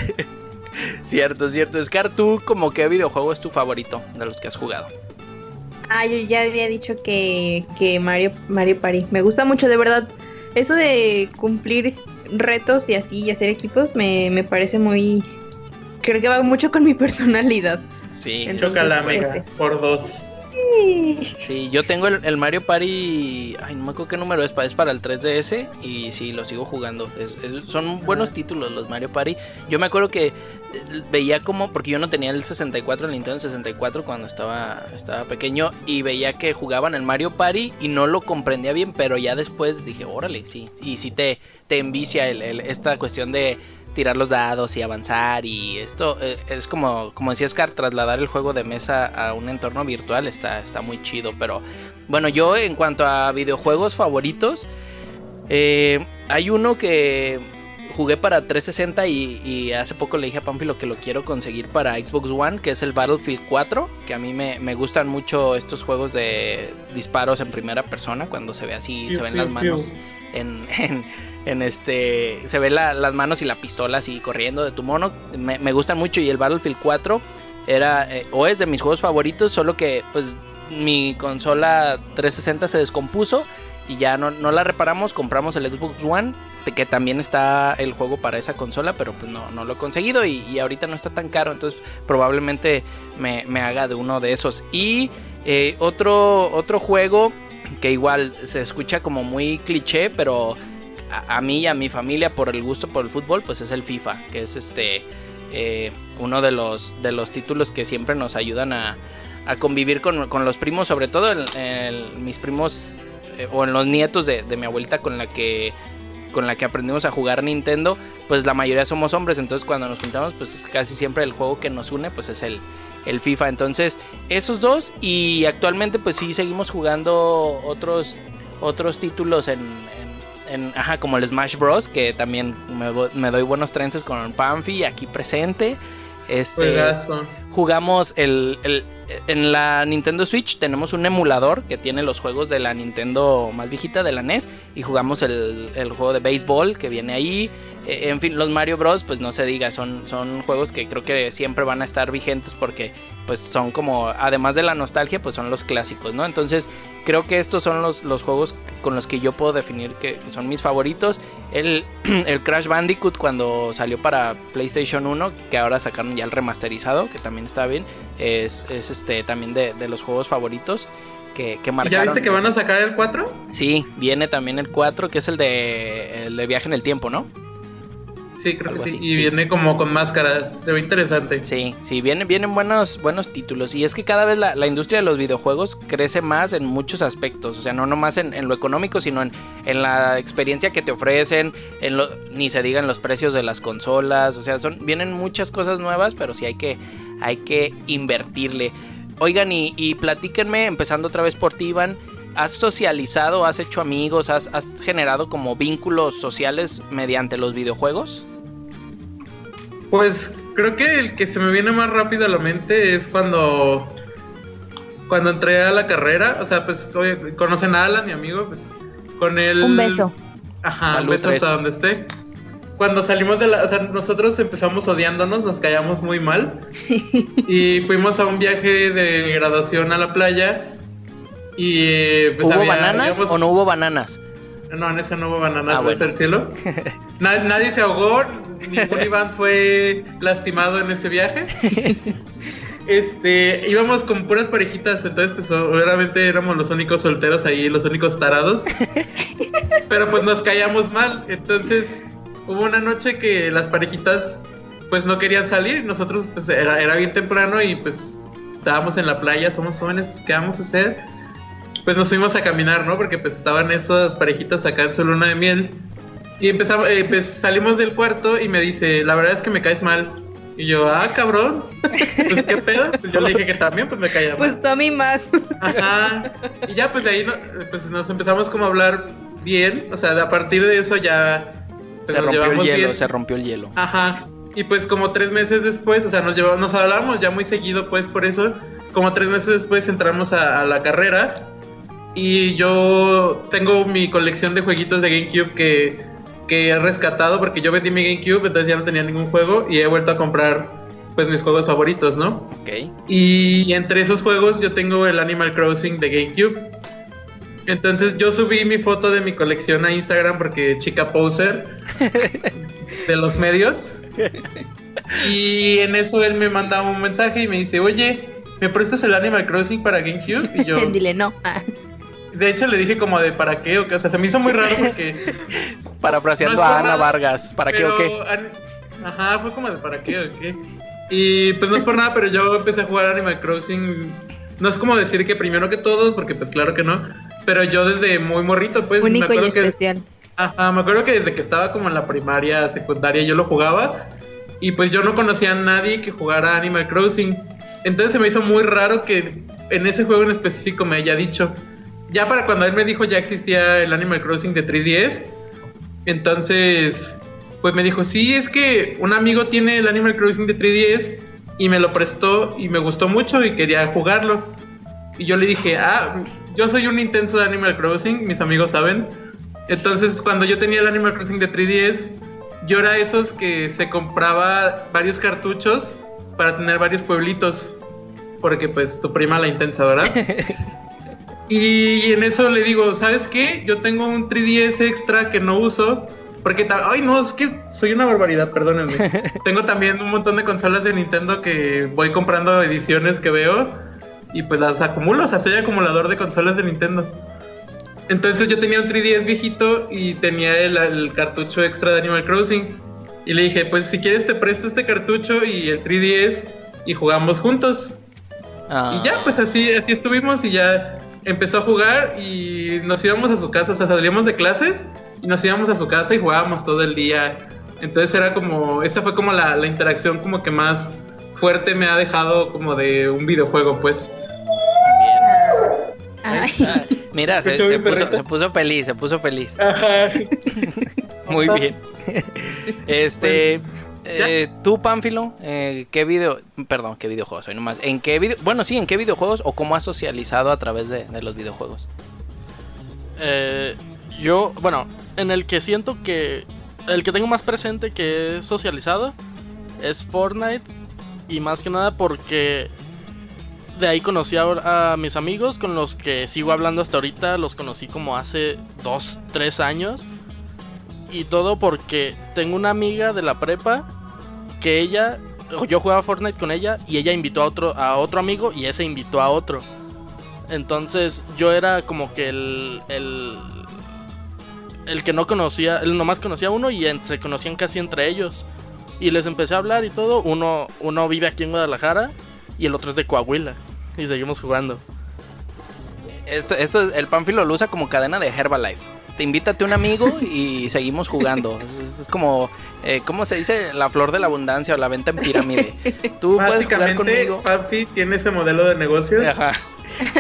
cierto, cierto. Scar, ¿tú como qué videojuego es tu favorito de los que has jugado? Ah, yo ya había dicho que, que Mario, Mario Party. Me gusta mucho, de verdad. Eso de cumplir retos y así y hacer equipos me, me parece muy... Creo que va mucho con mi *laughs* personalidad. Sí, Chocala, mega, por dos. Sí, yo tengo el, Mario Party. Ay, no me acuerdo qué número es, es para el 3DS. Y sí, lo sigo jugando. son buenos títulos los Mario Party. Yo me acuerdo que eh, veía como. Porque yo no tenía el 64, el Nintendo 64 cuando estaba, estaba pequeño. Y veía que jugaban el Mario Party y no lo comprendía bien. Pero ya después dije, órale, sí. Y sí te, te envicia esta cuestión de tirar los dados y avanzar y esto eh, es como como decía Scar trasladar el juego de mesa a un entorno virtual está está muy chido pero bueno yo en cuanto a videojuegos favoritos eh, hay uno que jugué para 360 y, hace poco le dije a Pamphilo que lo quiero conseguir para Xbox One que es el Battlefield 4 que a mí me, gustan mucho estos juegos de disparos en primera persona cuando se ve así se ven las manos en *laughs* en este se ve las manos y la pistola así corriendo de tu mono. Me, gustan mucho y el Battlefield 4 era eh, o es de mis juegos favoritos, solo que pues mi consola 360 se descompuso y ya no, la reparamos, compramos el Xbox One, que también está el juego para esa consola, pero pues no, no lo he conseguido y, ahorita no está tan caro, entonces probablemente me, haga de uno de esos. Y eh, otro, otro juego que igual se escucha como muy cliché, pero a, mí y a mi familia por el gusto por el fútbol, pues es el FIFA, que es este eh, uno de los, de los títulos que siempre nos ayudan a, convivir con, los primos, sobre todo mis primos eh, o en los nietos de, mi abuelita con la que con la que aprendimos a jugar Nintendo, pues la mayoría somos hombres, entonces cuando nos juntamos, pues casi siempre el juego que nos une, pues es el, el FIFA. Entonces, esos dos y actualmente pues sí seguimos jugando otros, otros títulos en, en, ajá, como el Smash Bros, que también me, doy buenos trences con Panfi aquí presente. Este, jugamos el, el, en la Nintendo Switch tenemos un emulador que tiene los juegos de la Nintendo más viejita de la NES y jugamos el, el juego de béisbol que viene ahí. Eh, en fin, los Mario Bros, pues no se diga, son, son juegos que creo que siempre van a estar vigentes porque pues son como, además de la nostalgia, pues son los clásicos, ¿no? Entonces creo que estos son los, los juegos con los que yo puedo definir que, son mis favoritos. El, *clears throat* el, Crash Bandicoot cuando salió para PlayStation 1, que ahora sacaron ya el remasterizado, que también está bien, es, es este también de, de los juegos favoritos. Que, que, marcaron. ¿Ya viste que van a sacar el 4? Sí, viene también el 4, que es el de, el de viaje en el tiempo, ¿no? Sí, creo que sí. y viene como con máscaras. Se ve interesante. Sí, sí, vienen, vienen buenos, buenos títulos. Y es que cada vez la, industria de los videojuegos crece más en muchos aspectos. O sea, no nomás en, en lo económico, sino en, en, la experiencia que te ofrecen. En lo, ni se digan los precios de las consolas. O sea, son, vienen muchas cosas nuevas, pero sí hay que, hay que invertirle. Oigan, y, y platíquenme, empezando otra vez por ti, Iván. ¿Has socializado, has hecho amigos, has, has generado como vínculos sociales mediante los videojuegos? Pues creo que el que se me viene más rápido a la mente es cuando cuando entré a la carrera, o sea, pues conocen a Alan, mi amigo, pues con él. Un beso. Ajá, un beso hasta donde esté. Cuando salimos de la, o sea, nosotros empezamos odiándonos, nos callamos muy mal. *laughs* y fuimos a un viaje de graduación a la playa y pues ¿Hubo bananas o no hubo bananas? No, en ese no hubo bananas, ah, el cielo. *laughs* nadie se ahogó, ningún *laughs* Iván fue lastimado en ese viaje. *laughs* Este, íbamos con puras parejitas, entonces pues obviamente éramos los únicos solteros ahí, los únicos tarados. Pero pues nos callamos mal, entonces hubo una noche que las parejitas pues no querían salir, nosotros pues era, era bien temprano y pues estábamos en la playa, somos jóvenes, pues ¿qué vamos a hacer? Pues nos fuimos a caminar, ¿no? Porque pues estaban esas parejitas acá en su luna de miel y empezamos, eh, pues salimos del cuarto y me dice, la verdad es que me caes mal. Y yo, ah, cabrón, *laughs* pues qué pedo. Pues yo le dije que también, pues me caía mal. Pues tú a mí más. Ajá. Y ya, pues de ahí pues nos empezamos como a hablar bien. O sea, a partir de eso ya. Pues, se rompió el hielo, se rompió el hielo. Ajá. Y pues como tres meses después, o sea, nos llevamos, nos hablábamos ya muy seguido, pues por eso. Como tres meses después entramos a la carrera. Y yo tengo mi colección de jueguitos de GameCube que que he rescatado porque yo vendí mi GameCube, entonces ya no tenía ningún juego y he vuelto a comprar pues mis juegos favoritos, ¿no? Ok. Y entre esos juegos yo tengo el Animal Crossing de GameCube. Entonces yo subí mi foto de mi colección a Instagram porque chica poser *laughs* de los medios. Y en eso él me manda un mensaje y me dice, oye, ¿me prestas el Animal Crossing para GameCube? Y yo... *laughs* Dile no. *laughs* De hecho le dije como de para qué o qué, o sea, se me hizo muy raro porque... *laughs* Parafraseando a Ana Vargas, ¿para qué o qué? Ajá, fue como de para qué o qué. Y pues no es por nada, pero yo empecé a jugar Animal Crossing. No es como decir que primero que todos, porque pues claro que no. Pero yo desde muy morrito, pues. Único y especial. Ajá, me acuerdo que desde que estaba como en la primaria, secundaria, yo lo jugaba. Y pues yo no conocía a nadie que jugara Animal Crossing. Entonces se me hizo muy raro que en ese juego en específico me haya dicho, ya para cuando él me dijo ya existía el Animal Crossing de 3DS, entonces, pues me dijo, sí, es que un amigo tiene el Animal Crossing de 3DS y me lo prestó y me gustó mucho y quería jugarlo. Y yo le dije, ah, yo soy un intenso de Animal Crossing, mis amigos saben. Entonces, cuando yo tenía el Animal Crossing de 3DS, yo era esos que se compraba varios cartuchos para tener varios pueblitos. Porque pues tu prima la intensa, ¿verdad? *laughs* Y en eso le digo, ¿sabes qué? Yo tengo un 3DS extra que no uso. Porque, ay, no, es que soy una barbaridad, perdónenme. *laughs* tengo también un montón de consolas de Nintendo que voy comprando ediciones que veo y pues las acumulo. O sea, soy acumulador de consolas de Nintendo. Entonces yo tenía un 3DS viejito y tenía el, cartucho extra de Animal Crossing. Y le dije, pues si quieres te presto este cartucho y el 3DS y jugamos juntos. Y ya, pues así, así estuvimos y ya empezó a jugar y nos íbamos a su casa, o sea, salíamos de clases y nos íbamos a su casa y jugábamos todo el día. Entonces era como, esa fue como la, la interacción como que más fuerte me ha dejado como de un videojuego, pues. Ay. Ah, mira, se, puso, perrito. se puso feliz, se puso feliz. Ajá. *laughs* Muy bien. *laughs* Este. Eh, tú, Pánfilo, eh, ¿qué video, perdón, qué videojuegos hoy nomás? ¿En qué video, bueno, sí, en qué videojuegos o cómo has socializado a través de, de los videojuegos? Eh, yo, bueno, en el que siento que el que tengo más presente que he socializado es Fortnite y más que nada porque de ahí conocí a, a mis amigos con los que sigo hablando hasta ahorita, los conocí como hace dos, tres años y todo porque tengo una amiga de la prepa que ella, yo jugaba Fortnite con ella y ella invitó a otro, a otro amigo y ese invitó a otro. Entonces yo era como que el, el, el que no conocía, el nomás conocía a uno y se conocían casi entre ellos. Y les empecé a hablar y todo. Uno, uno vive aquí en Guadalajara y el otro es de Coahuila. Y seguimos jugando. Esto, el Pánfilo lo usa como cadena de Herbalife. Te invítate un amigo y seguimos jugando. Es, como, eh, ¿cómo se dice? La flor de la abundancia o la venta en pirámide. Tú puedes jugar conmigo. Papi tiene ese modelo de negocios. Ajá.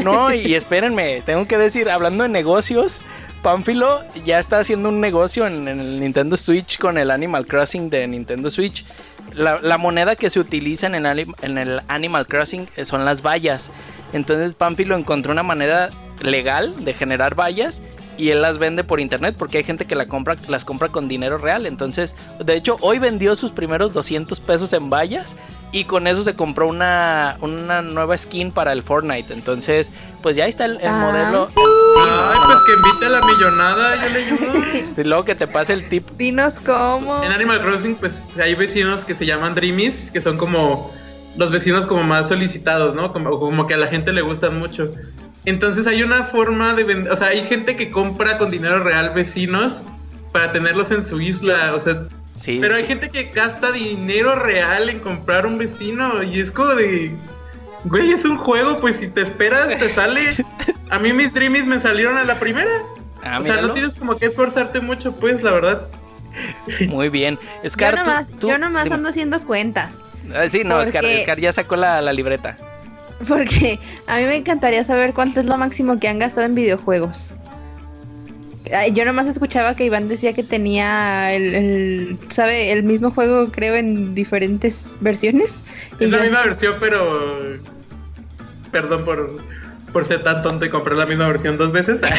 No, y espérenme, tengo que decir, hablando de negocios, Pánfilo ya está haciendo un negocio en, en el Nintendo Switch con el Animal Crossing de Nintendo Switch. La, la moneda que se utiliza en el, en el Animal Crossing eh, son las vallas. Entonces Pánfilo encontró una manera legal de generar vallas y él las vende por internet porque hay gente que la compra, las compra con dinero real. Entonces, de hecho, hoy vendió sus primeros 200 pesos en vallas y con eso se compró una, una nueva skin para el Fortnite. Entonces, pues ya está el, el Ah. modelo. Sí, Ay, no, pues no. que invite a la millonada, yo le ayudo. *laughs* Y luego que te pase el tip. Dinos cómo. En Animal Crossing, pues hay vecinos que se llaman Dreamies, que son como los vecinos como más solicitados, ¿no? Como, como que a la gente le gustan mucho. Entonces hay una forma de vender, o sea, hay gente que compra con dinero real vecinos para tenerlos en su isla, o sea, Sí, pero hay gente que gasta dinero real en comprar un vecino y es como de, güey, es un juego, pues si te esperas te sale. *laughs* A mí mis Dreamies me salieron a la primera. Ah, o sea, míralo. no tienes como que esforzarte mucho, pues, la verdad. Muy bien. Yo Scar, tú- nomás, tú- yo nomás ando haciendo cuentas. Ah, sí, no, Scar, porque- Scar ya sacó la, la libreta. *laughs* Porque a mí me encantaría saber cuánto es lo máximo que han gastado en videojuegos. Yo nomás escuchaba que Iván decía que tenía el, el- ¿sabe? El mismo juego, creo, en diferentes versiones. Es la misma así- versión, pero. Perdón por, por ser tan tonto y comprar la misma versión dos veces. *laughs*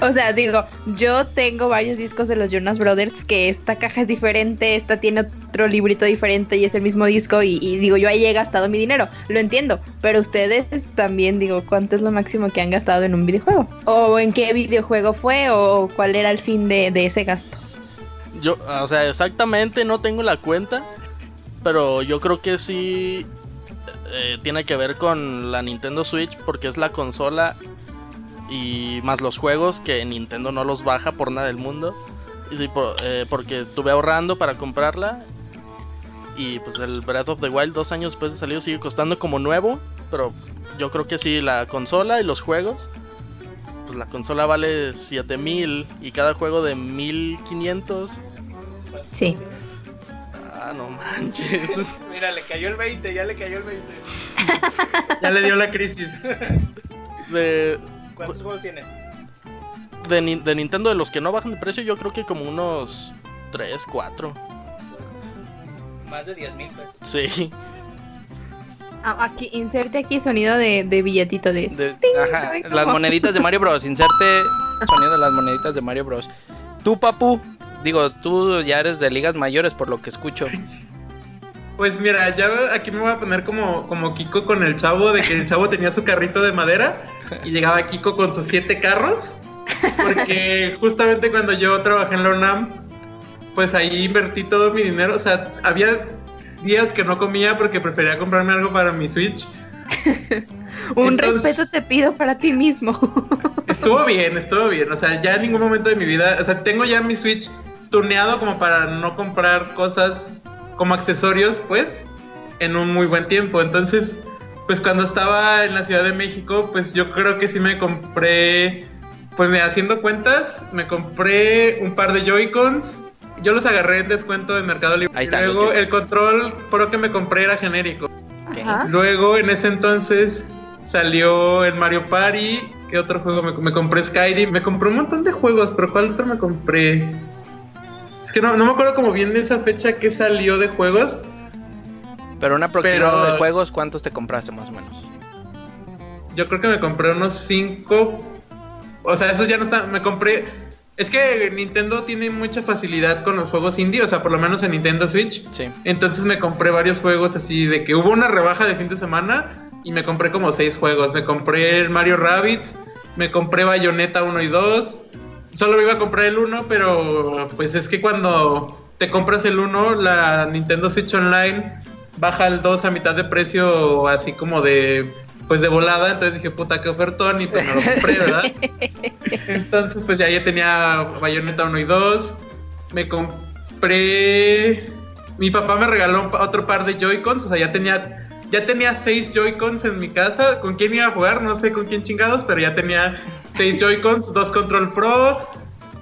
O sea, digo, yo tengo varios discos de los Jonas Brothers que esta caja es diferente, esta tiene otro librito diferente y es el mismo disco y, y digo, yo ahí he gastado mi dinero, lo entiendo, pero ustedes también digo, ¿cuánto es lo máximo que han gastado en un videojuego? ¿O en qué videojuego fue o cuál era el fin de, de ese gasto? Yo, o sea, exactamente no tengo la cuenta, pero yo creo que sí eh, tiene que ver con la Nintendo Switch porque es la consola y más los juegos que Nintendo no los baja por nada del mundo. Y por- eh, porque estuve ahorrando para comprarla y pues el Breath of the Wild dos años después de salir sigue costando como nuevo, pero yo creo que sí la consola y los juegos. Pues la consola vale 7000 y cada juego de 1500 Sí. Ah, no manches. Mira, le cayó el 20, ya le cayó el 20. ya le dio la crisis. De, ¿Cuántos juegos tienes? de, Nin- de Nintendo, de los que no bajan de precio, yo creo que como unos 3, 4. Más de 10 mil pesos. Sí. Ah, aquí, inserte aquí sonido de, de billetito de... De- Ting, ajá, ¿sabe las moneditas de Mario Bros. Inserte sonido de las moneditas de Mario Bros. Tú, papu, digo, tú ya eres de ligas mayores por lo que escucho. *laughs* Pues mira, ya aquí me voy a poner como, como Kiko con el chavo, de que el chavo tenía su carrito de madera y llegaba Kiko con sus siete carros. Porque justamente cuando yo trabajé en la UNAM, pues ahí invertí todo mi dinero. O sea, había días que no comía porque prefería comprarme algo para mi Switch. *laughs* Un Entonces- respeto te pido para ti mismo. *laughs* Estuvo bien, estuvo bien. O sea, ya en ningún momento de mi vida. O sea, tengo ya mi Switch tuneado como para no comprar cosas como accesorios, pues, en un muy buen tiempo. Entonces, pues cuando estaba en la Ciudad de México, pues yo creo que sí me compré Pues mira, haciendo cuentas, me compré un par de Joy-Cons. Yo los agarré en descuento en Mercado Libre. Ahí está, luego el control pro que me compré era genérico. Ajá. Luego en ese entonces salió el Mario Party. ¿Qué otro juego? Me, me compré Skyrim. Me compré un montón de juegos, pero ¿cuál otro me compré? Es que no, no me acuerdo como bien de esa fecha que salió de juegos. Pero un aproximado Pero- de juegos, ¿cuántos te compraste más o menos? Yo creo que me compré unos 5. O sea, esos ya no están. Me compré. Es que Nintendo tiene mucha facilidad con los juegos indie, o sea, por lo menos en Nintendo Switch. Sí. Entonces me compré varios juegos así de que hubo una rebaja de fin de semana y me compré como seis juegos. Me compré el Mario Rabbids, me compré Bayonetta 1 y 2. Solo iba a comprar el 1, pero pues es que cuando te compras el 1, la Nintendo Switch Online baja el 2 a mitad de precio así como de pues de volada, entonces dije, puta, qué ofertón y pues me lo compré, ¿verdad? *laughs* Entonces pues ya ya tenía Bayonetta 1 y 2. Me compré mi papá me regaló otro par de Joy-Cons, o sea, ya tenía ya tenía seis Joy-Cons en mi casa. ¿Con quién iba a jugar? No sé con quién chingados, pero ya tenía seis Joy-Cons, dos Control Pro.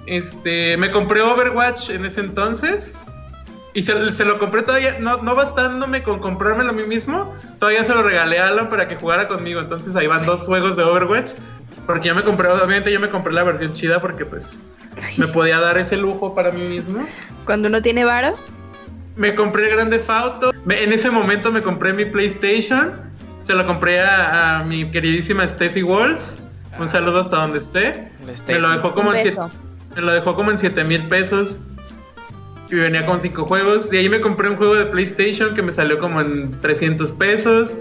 Este, me compré Overwatch en ese entonces. Y se, lo compré todavía, no, no bastándome con comprármelo a mí mismo, todavía se lo regalé a Alan para que jugara conmigo. Entonces ahí van dos juegos de Overwatch. Porque yo me compré, obviamente yo me compré la versión chida porque pues me podía dar ese lujo para mí mismo. Cuando uno tiene varo, Me compré el Grande Auto. Me- en ese momento me compré mi PlayStation. Se lo compré a, a mi queridísima Steffi Walls. Un saludo hasta donde esté. Me lo dejó como un en siete- me lo dejó como en 7 mil pesos. Y venía con 5 juegos. De ahí me compré un juego de PlayStation que me salió como en 300 pesos.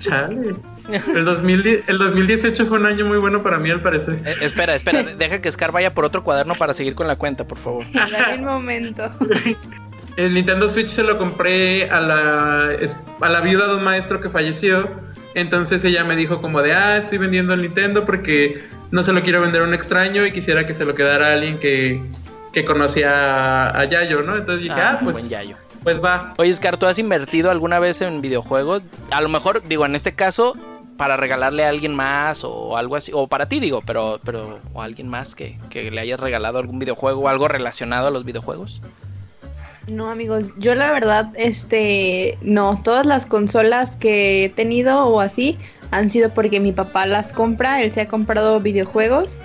Chale. El, 2010 el 2018 fue un año muy bueno para mí, al parecer. Eh, espera, espera, *laughs* deja que Scar vaya por otro cuaderno para seguir con la cuenta, por favor. Dame un momento. *laughs* El Nintendo Switch se lo compré a la, a la viuda de un maestro que falleció. Entonces ella me dijo como de, ah, estoy vendiendo el Nintendo porque no se lo quiero vender a un extraño y quisiera que se lo quedara a alguien que, que conocía a, Yayo, ¿no? Entonces dije, ah, buen pues, yayo. pues va. Oye, Scar, ¿tú has invertido alguna vez en videojuegos? A lo mejor, digo, en este caso, para regalarle a alguien más o algo así, o para ti, digo, pero, pero, o a alguien más que, que le hayas regalado algún videojuego o algo relacionado a los videojuegos. No, amigos, yo la verdad, este, no, todas las consolas que he tenido o así han sido porque mi papá las compra, él se ha comprado videojuegos,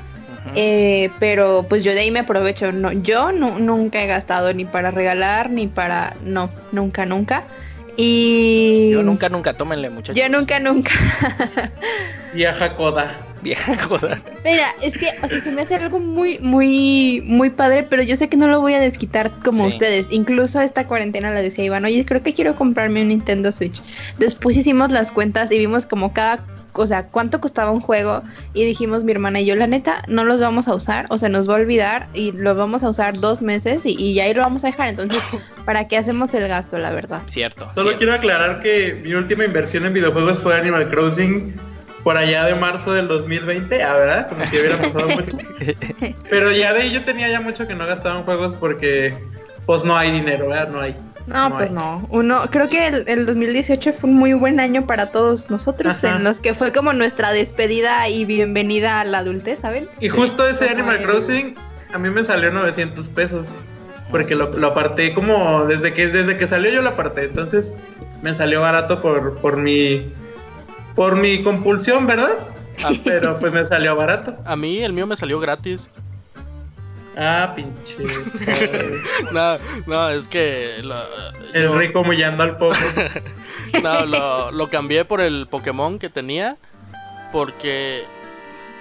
eh, pero pues yo de ahí me aprovecho. No, yo nu- nunca he gastado ni para regalar ni para, no, nunca, nunca. Y Yo nunca, nunca, tómenle, muchachos. yo nunca, nunca. Y a Jacoda. Vieja joda. Mira, es que, o sea, se me hace algo muy, muy, muy padre, pero yo sé que no lo voy a desquitar como Sí. ustedes. Incluso esta cuarentena la decía Iván, oye, creo que quiero comprarme un Nintendo Switch. Después hicimos las cuentas y vimos como cada, o sea, cuánto costaba un juego y dijimos mi hermana y yo, la neta, no los vamos a usar, o sea, nos va a olvidar y lo vamos a usar dos meses y, y ya ahí lo vamos a dejar. Entonces, *laughs* ¿para qué hacemos el gasto, la verdad? Cierto. Solo cierto. quiero aclarar que mi última inversión en videojuegos fue Animal Crossing por allá de marzo del 2020, ah, ¿verdad? Como si hubiera pasado *laughs* mucho. Pero ya de ahí yo tenía ya mucho que no gastaba en juegos porque pues no hay dinero, ¿verdad? No hay. No, No pues hay. no. Uno, creo que el, el 2018 fue un muy buen año para todos nosotros, Ajá. en los que fue como nuestra despedida y bienvenida a la adultez, ¿saben? Y Sí. justo ese Como Animal el- Crossing a mí me salió 900 pesos. Porque lo, lo aparté como desde que desde que salió yo lo aparté. Entonces me salió barato por, por mi por mi compulsión, ¿verdad? Ah. Pero pues me salió barato. A mí el mío me salió gratis. Ah, pinche. *laughs* No, no, es que lo, El yo- rico humillando al pobre. *laughs* no, lo, lo cambié por el Pokémon que tenía. Porque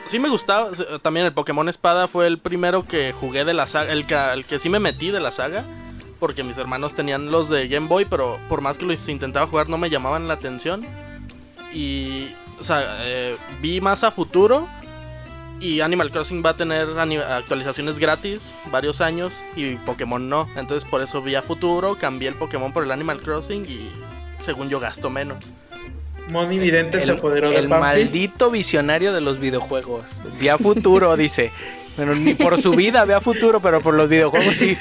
sí me gustaba. También el Pokémon Espada fue el primero que jugué de la saga. El que, el que sí me metí de la saga. Porque mis hermanos tenían los de Game Boy. Pero por más que los intentaba jugar, no me llamaban la atención. Y. O sea, eh, vi más a futuro. Y Animal Crossing va a tener actualizaciones gratis varios años y Pokémon no. Entonces por eso vi a futuro, cambié el Pokémon por el Animal Crossing y según yo gasto menos. Moni Vidente se El, apoderó de el Pampi. maldito visionario de los videojuegos. Vía futuro, *laughs* dice. Pero ni por su vida vea futuro, pero por los videojuegos sí.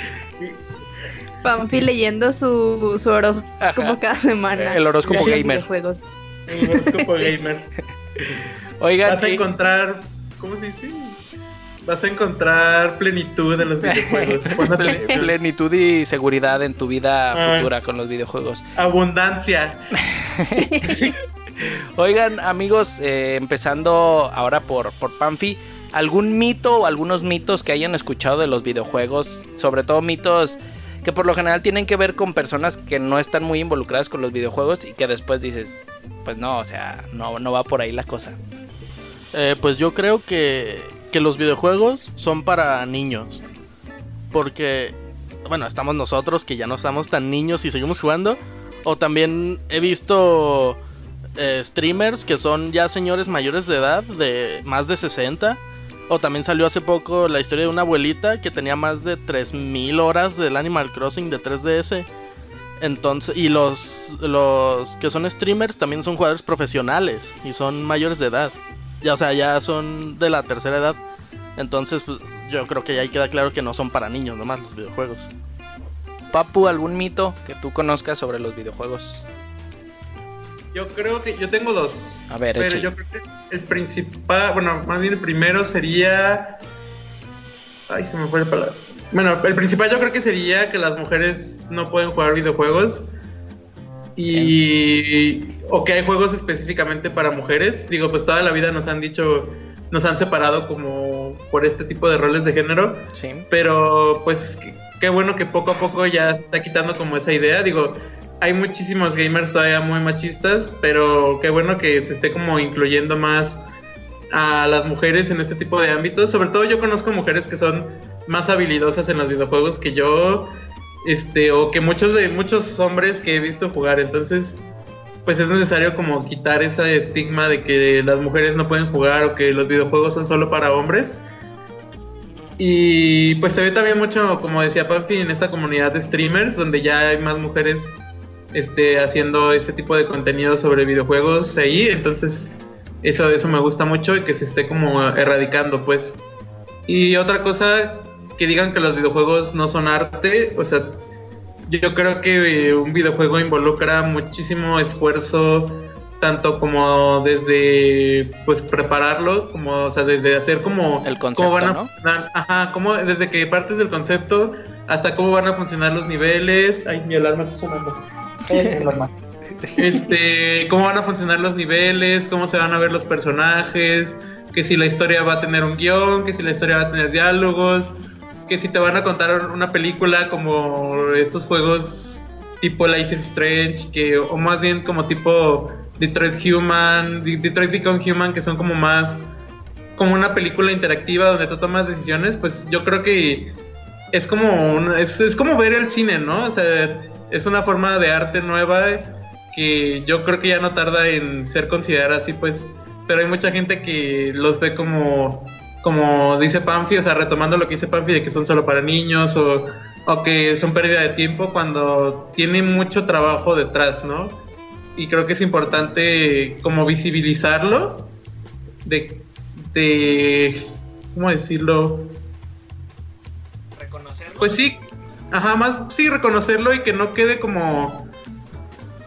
Pamfi leyendo su, su horóscopo Ajá. cada semana. El horóscopo gamer. videojuegos. El horóscopo gamer. *laughs* Oigan, Vas a y- encontrar ¿cómo se dice? Vas a encontrar plenitud en los *laughs* videojuegos. plenitud y seguridad en tu vida ah. futura con los videojuegos. Abundancia. *laughs* Oigan, amigos, eh, empezando ahora por, por Panfi, ¿algún mito o algunos mitos que hayan escuchado de los videojuegos? Sobre todo mitos que por lo general tienen que ver con personas que no están muy involucradas con los videojuegos y que después dices, pues no, o sea, no, no va por ahí la cosa. Eh, pues yo creo que, que los videojuegos son para niños. Porque, bueno, estamos nosotros que ya no estamos tan niños y seguimos jugando. O también he visto eh, streamers que son ya señores mayores de edad, de más de 60 o también salió hace poco la historia de una abuelita que tenía más de 3000 horas del Animal Crossing de 3DS. Entonces, y los, los que son streamers también son jugadores profesionales y son mayores de edad. Ya, o sea, ya son de la tercera edad. Entonces, pues, yo creo que ya ahí queda claro que no son para niños nomás los videojuegos. Papu, ¿algún mito que tú conozcas sobre los videojuegos? Yo creo que yo tengo dos. A ver, pero yo creo que el principal, bueno, más bien el primero sería. Ay, se me fue la palabra. Bueno, el principal yo creo que sería que las mujeres no pueden jugar videojuegos. Y. O que hay juegos específicamente para mujeres. Digo, pues toda la vida nos han dicho. Nos han separado como por este tipo de roles de género. Sí. Pero pues qué bueno que poco a poco ya está quitando como esa idea. Digo, hay muchísimos gamers todavía muy machistas, pero qué bueno que se esté como incluyendo más a las mujeres en este tipo de ámbitos. Sobre todo yo conozco mujeres que son más habilidosas en los videojuegos que yo, este, o que muchos de muchos hombres que he visto jugar. Entonces, pues es necesario como quitar ese estigma de que las mujeres no pueden jugar o que los videojuegos son solo para hombres. Y pues se ve también mucho, como decía Panfi, en esta comunidad de streamers, donde ya hay más mujeres este, haciendo este tipo de contenido sobre videojuegos ahí, entonces eso, eso me gusta mucho y que se esté como erradicando, pues. Y otra cosa, que digan que los videojuegos no son arte, o sea, yo creo que un videojuego involucra muchísimo esfuerzo, tanto como desde pues prepararlo, como o sea, desde hacer como el concepto, van a ajá, como desde que partes del concepto hasta cómo van a funcionar los niveles. Ay, mi alarma está sonando. *laughs* Este, cómo van a funcionar los niveles, cómo se van a ver los personajes, que si la historia va a tener un guion, que si la historia va a tener diálogos, que si te van a contar una película como estos juegos tipo Life is Strange, que, o más bien como tipo Detroit Human, Detroit Become Human, que son como más como una película interactiva donde tú tomas decisiones, pues yo creo que es como es, es como ver el cine, ¿no? O sea, es una forma de arte nueva que yo creo que ya no tarda en ser considerada así, pues. Pero hay mucha gente que los ve como, como dice Panfi, o sea, retomando lo que dice Panfi de que son solo para niños o, o que son pérdida de tiempo cuando tiene mucho trabajo detrás, ¿no? Y creo que es importante como visibilizarlo, de, de ¿cómo decirlo? Reconocerlo. Pues sí, Ajá, más sí reconocerlo y que no quede como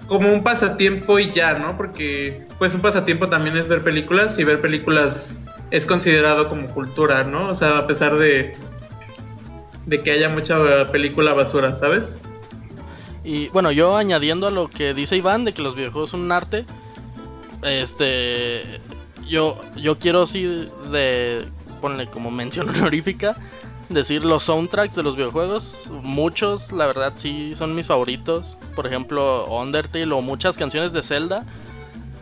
como un pasatiempo y ya, ¿no? Porque pues un pasatiempo también es ver películas y ver películas es considerado como cultura, ¿no? O sea, a pesar de de que haya mucha película basura, ¿sabes? Y bueno, yo añadiendo a lo que dice Iván de que los videojuegos son un arte, este yo yo quiero sí de ponle como mención *laughs* honorífica decir los soundtracks de los videojuegos. Muchos, la verdad, sí son mis favoritos. Por ejemplo, Undertale o muchas canciones de Zelda.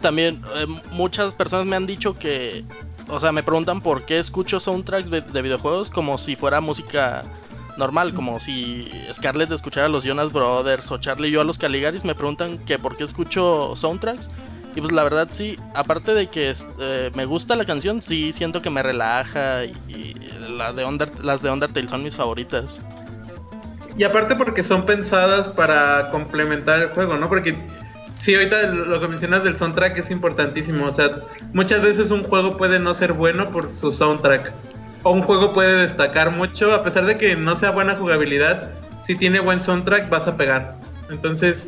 También eh, muchas personas me han dicho que, o sea, me preguntan por qué escucho soundtracks de, videojuegos como si fuera música normal, como si Scarlett escuchara a los Jonas Brothers o Charlie y yo a los Caligaris. Me preguntan que por qué escucho soundtracks. Y pues la verdad sí, aparte de que eh, me gusta la canción, sí siento que me relaja y, la de las de Undertale son mis favoritas. Y aparte porque son pensadas para complementar el juego, ¿no? Porque sí, ahorita lo que mencionas del soundtrack es importantísimo. O sea, muchas veces un juego puede no ser bueno por su soundtrack. O un juego puede destacar mucho, a pesar de que no sea buena jugabilidad, si tiene buen soundtrack vas a pegar. Entonces,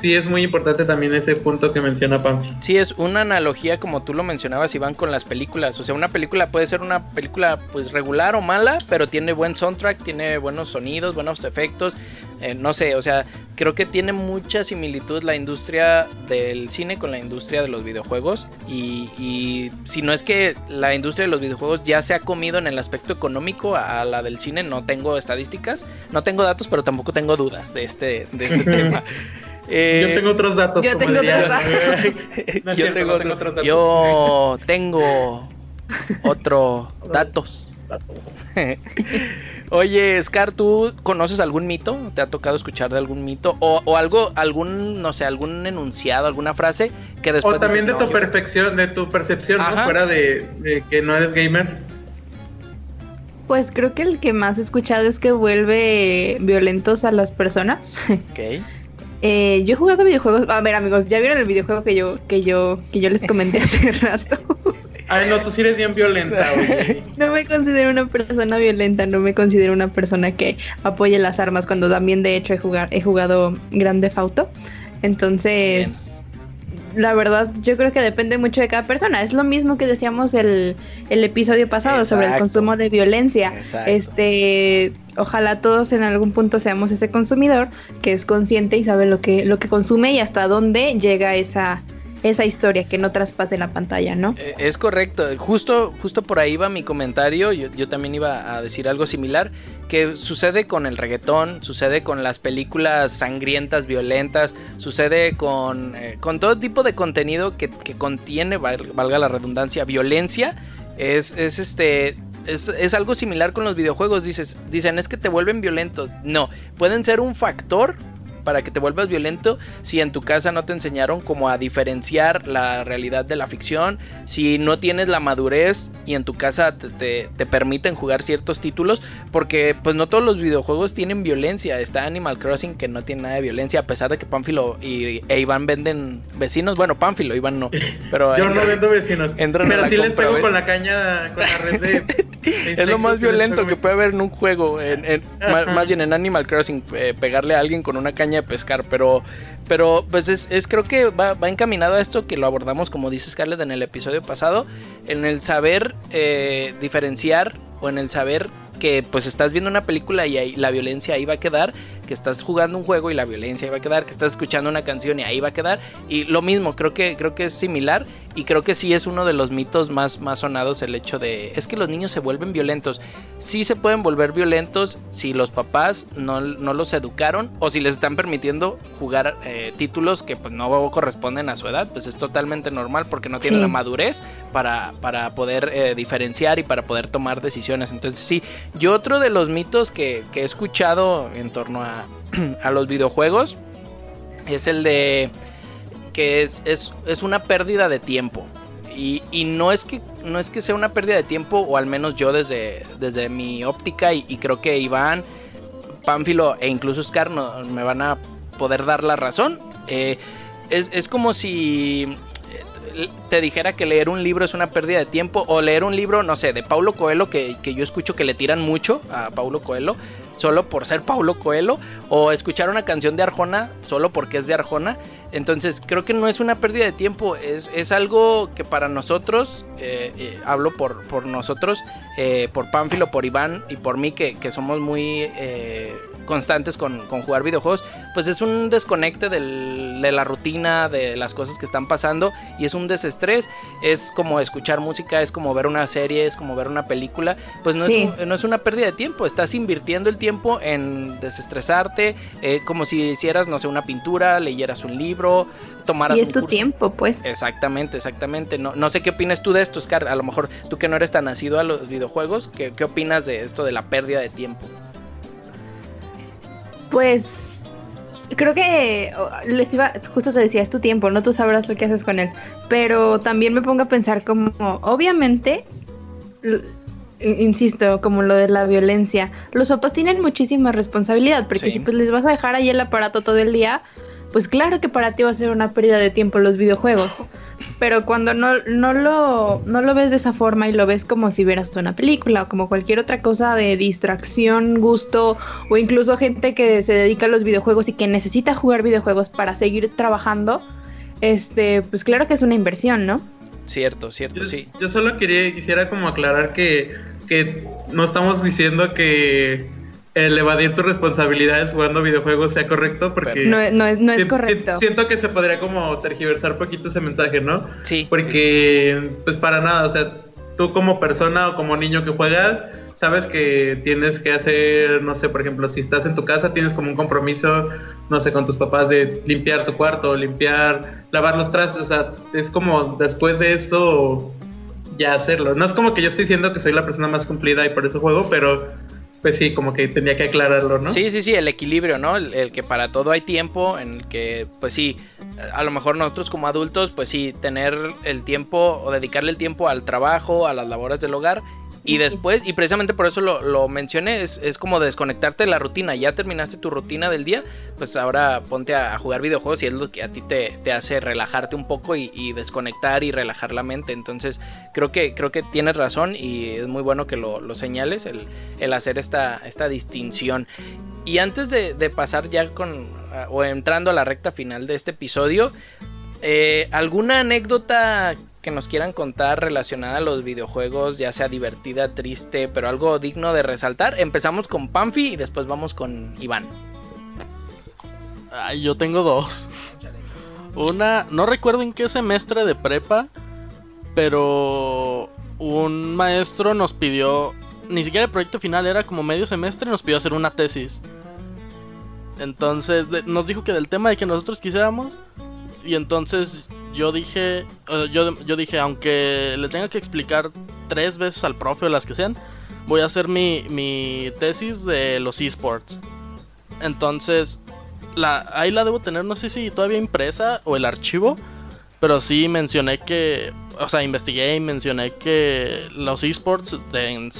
sí es muy importante también ese punto que menciona Pampi. Sí, es una analogía como tú lo mencionabas, Iván, con las películas. O sea, una película puede ser una película pues regular o mala, pero tiene buen soundtrack, tiene buenos sonidos, buenos efectos. Eh, no sé, o sea, creo que tiene mucha similitud la industria del cine con la industria de los videojuegos. Y, y si no es que la industria de los videojuegos ya se ha comido en el aspecto económico a, la del cine, no tengo estadísticas, no tengo datos, pero tampoco tengo dudas de este, de este *laughs* tema. Eh, yo tengo otros datos. Yo tengo otros datos. yo, tengo otros, *laughs* datos. yo tengo otros datos. *laughs* Oye, Scar, ¿tú conoces algún mito? ¿Te ha tocado escuchar de algún mito? O, algo, algún, no sé, algún enunciado, alguna frase que después. O también de tu perfección, de tu percepción, ¿no? Fuera de, de, que no eres gamer. Pues creo que el que más he escuchado es que vuelve violentos a las personas. Ok. *laughs* Eh, yo he jugado videojuegos. A ver, amigos, ya vieron el videojuego que yo, que yo, que yo les comenté hace *laughs* rato. Ay, no, tú sí eres bien violenta, *laughs* No me considero una persona violenta, no me considero una persona que apoye las armas cuando también de hecho he, jugar, he jugado Grande Fauto. Entonces, la verdad, yo creo que depende mucho de cada persona. Es lo mismo que decíamos el, el episodio pasado sobre el consumo de violencia. Este, ojalá todos en algún punto seamos ese consumidor que es consciente y sabe lo que, lo que consume y hasta dónde llega esa esa historia, que no traspase la pantalla, ¿no? Eh, es correcto, justo, justo por ahí va mi comentario, yo, también iba a decir algo similar, que sucede con el reggaetón, sucede con las películas sangrientas, violentas, sucede con, eh, con todo tipo de contenido que, contiene, valga la redundancia, violencia, es, es este... Es, es, algo similar con los videojuegos. Dices, dicen, es que te vuelven violentos. No, pueden ser un factor para que te vuelvas violento si en tu casa no te enseñaron cómo a diferenciar la realidad de la ficción, si no tienes la madurez y en tu casa te, permiten jugar ciertos títulos, porque pues no todos los videojuegos tienen violencia, está Animal Crossing que no tiene nada de violencia, a pesar de que Pánfilo y, e Iván venden vecinos, bueno, Pánfilo, Iván no, pero... Yo no vendo vecinos, pero sí les pego con la caña, con la red de... *laughs* es lo más violento que puede haber en un juego, más, bien en Animal Crossing, eh, pegarle a alguien con una caña pescar, pero, pero pues es, creo que va, encaminado a esto que lo abordamos, como dice Scarlett en el episodio pasado, en el saber eh, diferenciar o en el saber que pues estás viendo una película y ahí, la violencia ahí va a quedar, que estás jugando un juego y la violencia ahí va a quedar, que estás escuchando una canción y ahí va a quedar. Y lo mismo, creo que, creo que es similar y creo que sí es uno de los mitos más, más sonados el hecho de, es que los niños se vuelven violentos. Sí se pueden volver violentos si los papás no, los educaron o si les están permitiendo jugar eh, títulos que pues no corresponden a su edad, pues es totalmente normal porque no tienen la madurez para, para poder eh, diferenciar y para poder tomar decisiones. Entonces sí, yo otro de los mitos que, he escuchado en torno a, *clears throat* los videojuegos es el de que es, es, una pérdida de tiempo. Y, no, es que, no es que sea una pérdida de tiempo, o al menos yo desde, desde mi óptica, y, creo que Iván, Pánfilo e incluso Scar me van a poder dar la razón. Eh, es, es, como si te dijera que leer un libro es una pérdida de tiempo o leer un libro, no sé, de Paulo Coelho, que, yo escucho que le tiran mucho a Paulo Coelho, solo por ser Paulo Coelho, o escuchar una canción de Arjona solo porque es de Arjona. Entonces creo que no es una pérdida de tiempo, es, es algo que para nosotros, eh, eh, hablo por, por nosotros, eh, por Pánfilo, por Iván y por mí, que, que somos muy constantes con, jugar videojuegos, pues es un desconecte de la rutina, de las cosas que están pasando y es un desestrés. Es como escuchar música, es como ver una serie, es como ver una película. Pues no, es, no es una pérdida de tiempo, estás invirtiendo el tiempo en desestresarte, eh, como si hicieras, no sé, una pintura, leyeras un libro, tomaras y es tu tiempo, pues. Exactamente, exactamente. No, no sé qué opinas tú de esto, Scar. A lo mejor tú que no eres tan nacido a los videojuegos, ¿qué, qué opinas de esto de la pérdida de tiempo? Pues creo que les iba, justo te decía, es tu tiempo, no tú sabrás lo que haces con él. Pero también me pongo a pensar como, obviamente, insisto, como lo de la violencia, los papás tienen muchísima responsabilidad, porque si pues les vas a dejar ahí el aparato todo el día, pues claro que para ti va a ser una pérdida de tiempo los videojuegos. pero cuando no, no, lo, no lo ves de esa forma y lo ves como si vieras una película o como cualquier otra cosa de distracción, gusto o incluso gente que se dedica a los videojuegos y que necesita jugar videojuegos para seguir trabajando, este, pues claro que es una inversión, ¿no? Cierto, cierto, Yo, sí. yo solo quería, quisiera como aclarar que, que no estamos diciendo que el evadir tus responsabilidades jugando videojuegos sea correcto, porque No, no es, no es si- si- correcto. siento que se podría como tergiversar poquito ese mensaje, ¿no? Sí. Porque, pues para nada, o sea, tú como persona o como niño que juega, sabes que tienes que hacer, no sé, por ejemplo, si estás en tu casa, tienes como un compromiso, no sé, con tus papás de limpiar tu cuarto, limpiar, lavar los trastes, o sea, es como después de eso ya hacerlo. No es como que yo estoy diciendo que soy la persona más cumplida y por eso juego, pero pues sí, como que tenía que aclararlo, ¿no? Sí, sí, sí, el equilibrio, ¿no? El, que para todo hay tiempo, en el que, pues sí, a lo mejor nosotros como adultos, pues sí, tener el tiempo o dedicarle el tiempo al trabajo, a las labores del hogar. Y después, y precisamente por eso lo, lo mencioné, es, es como desconectarte de la rutina. Ya terminaste tu rutina del día, pues ahora ponte a, a jugar videojuegos y es lo que a ti te, te hace relajarte un poco y, y desconectar y relajar la mente. Entonces, creo que, creo que tienes razón y es muy bueno que lo, lo señales, el, el hacer esta, esta distinción. Y antes de, de pasar ya con, o entrando a la recta final de este episodio, eh, ¿alguna anécdota que nos quieran contar relacionada a los videojuegos, ya sea divertida, triste, pero algo digno de resaltar? Empezamos con Pamfi y después vamos con Iván. Ay, yo tengo dos. Una, no recuerdo en qué semestre de prepa, pero un maestro nos pidió, ni siquiera el proyecto final, era como medio semestre, nos pidió hacer una tesis. Entonces nos dijo que del tema de que nosotros quisiéramos, y entonces yo dije, yo, yo dije, aunque le tenga que explicar tres veces al profe o las que sean, voy a hacer mi, mi tesis de los esports. Entonces, la, ahí la debo tener, no sé si todavía impresa o el archivo, pero sí mencioné que, o sea, investigué y mencioné que los esports en-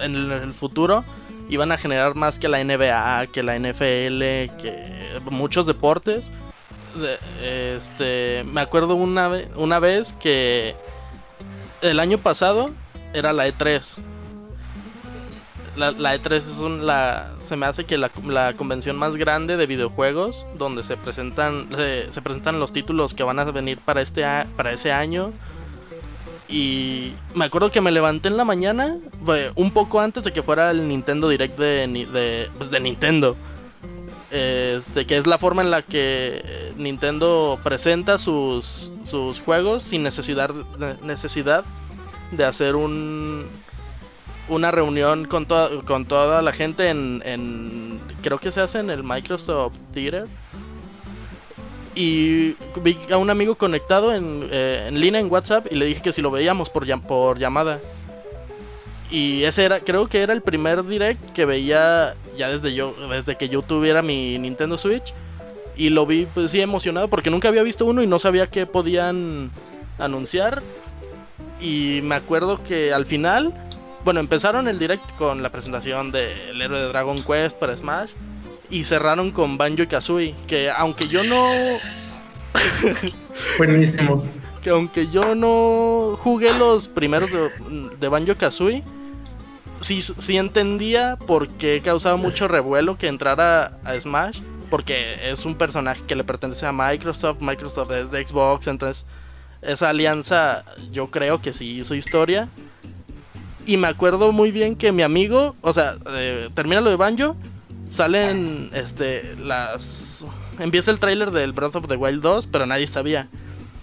en el futuro iban a generar más que la NBA, que la NFL, que muchos deportes. Este, me acuerdo una, una vez que el año pasado era la E3 la, la E3 es un- la, se me hace que la, la convención más grande de videojuegos donde se presentan se, se presentan los títulos que van a venir para este para ese año. Y me acuerdo que me levanté en la mañana un poco antes de que fuera el Nintendo Direct de, pues, de Nintendo este que es la forma en la que Nintendo presenta sus, sus juegos sin necesidad necesidad de hacer un una reunión con, toda con toda la gente en, Creo que se hace en el Microsoft Theater. Y vi a un amigo conectado en, eh, en línea en WhatsApp y le dije que si lo veíamos por, por llamada. Y ese era, creo que era el primer direct que veía ya desde yo, desde que yo tuviera mi Nintendo Switch. Y lo vi pues sí emocionado porque nunca había visto uno y no sabía qué podían anunciar. Y me acuerdo que al final bueno, empezaron el direct con la presentación del héroe de Dragon Quest para Smash y cerraron con Banjo y Kazooie, que aunque yo no *laughs* Buenísimo. que aunque yo no jugué los primeros de, de Banjo Kazooie, sí, sí entendía por qué causaba mucho revuelo que entrara a Smash, porque es un personaje que le pertenece a Microsoft, Microsoft es de Xbox, entonces esa alianza yo creo que sí hizo historia. Y me acuerdo muy bien que mi amigo, o sea, eh, termina lo de Banjo, salen este las empieza el tráiler del Breath of the Wild 2, pero nadie sabía.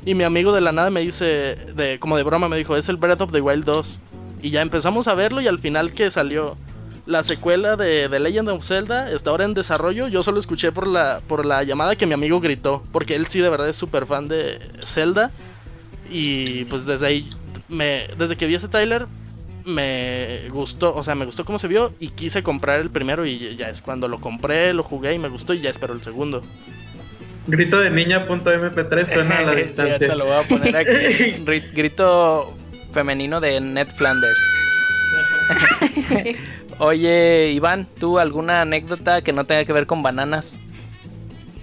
Y mi amigo de la nada me dice, como de broma, me dijo, es el Breath of the Wild 2. Y ya empezamos a verlo y al final que salió la secuela de The Legend of Zelda está ahora en desarrollo. Yo solo escuché por la, por la llamada que mi amigo gritó, porque él sí de verdad es súper fan de Zelda. Y pues desde ahí, me, desde que vi ese tráiler, me gustó, o sea, me gustó cómo se vio y quise comprar el primero y ya es cuando lo compré, lo jugué y me gustó y ya espero el segundo. Grito de niña.mp3 suena a la *laughs* Sí, distancia. ahorita lo voy a poner aquí. *laughs* Gri- Grito femenino de Ned Flanders. *laughs* *laughs* Oye, Iván, ¿tú alguna anécdota que no tenga que ver con bananas?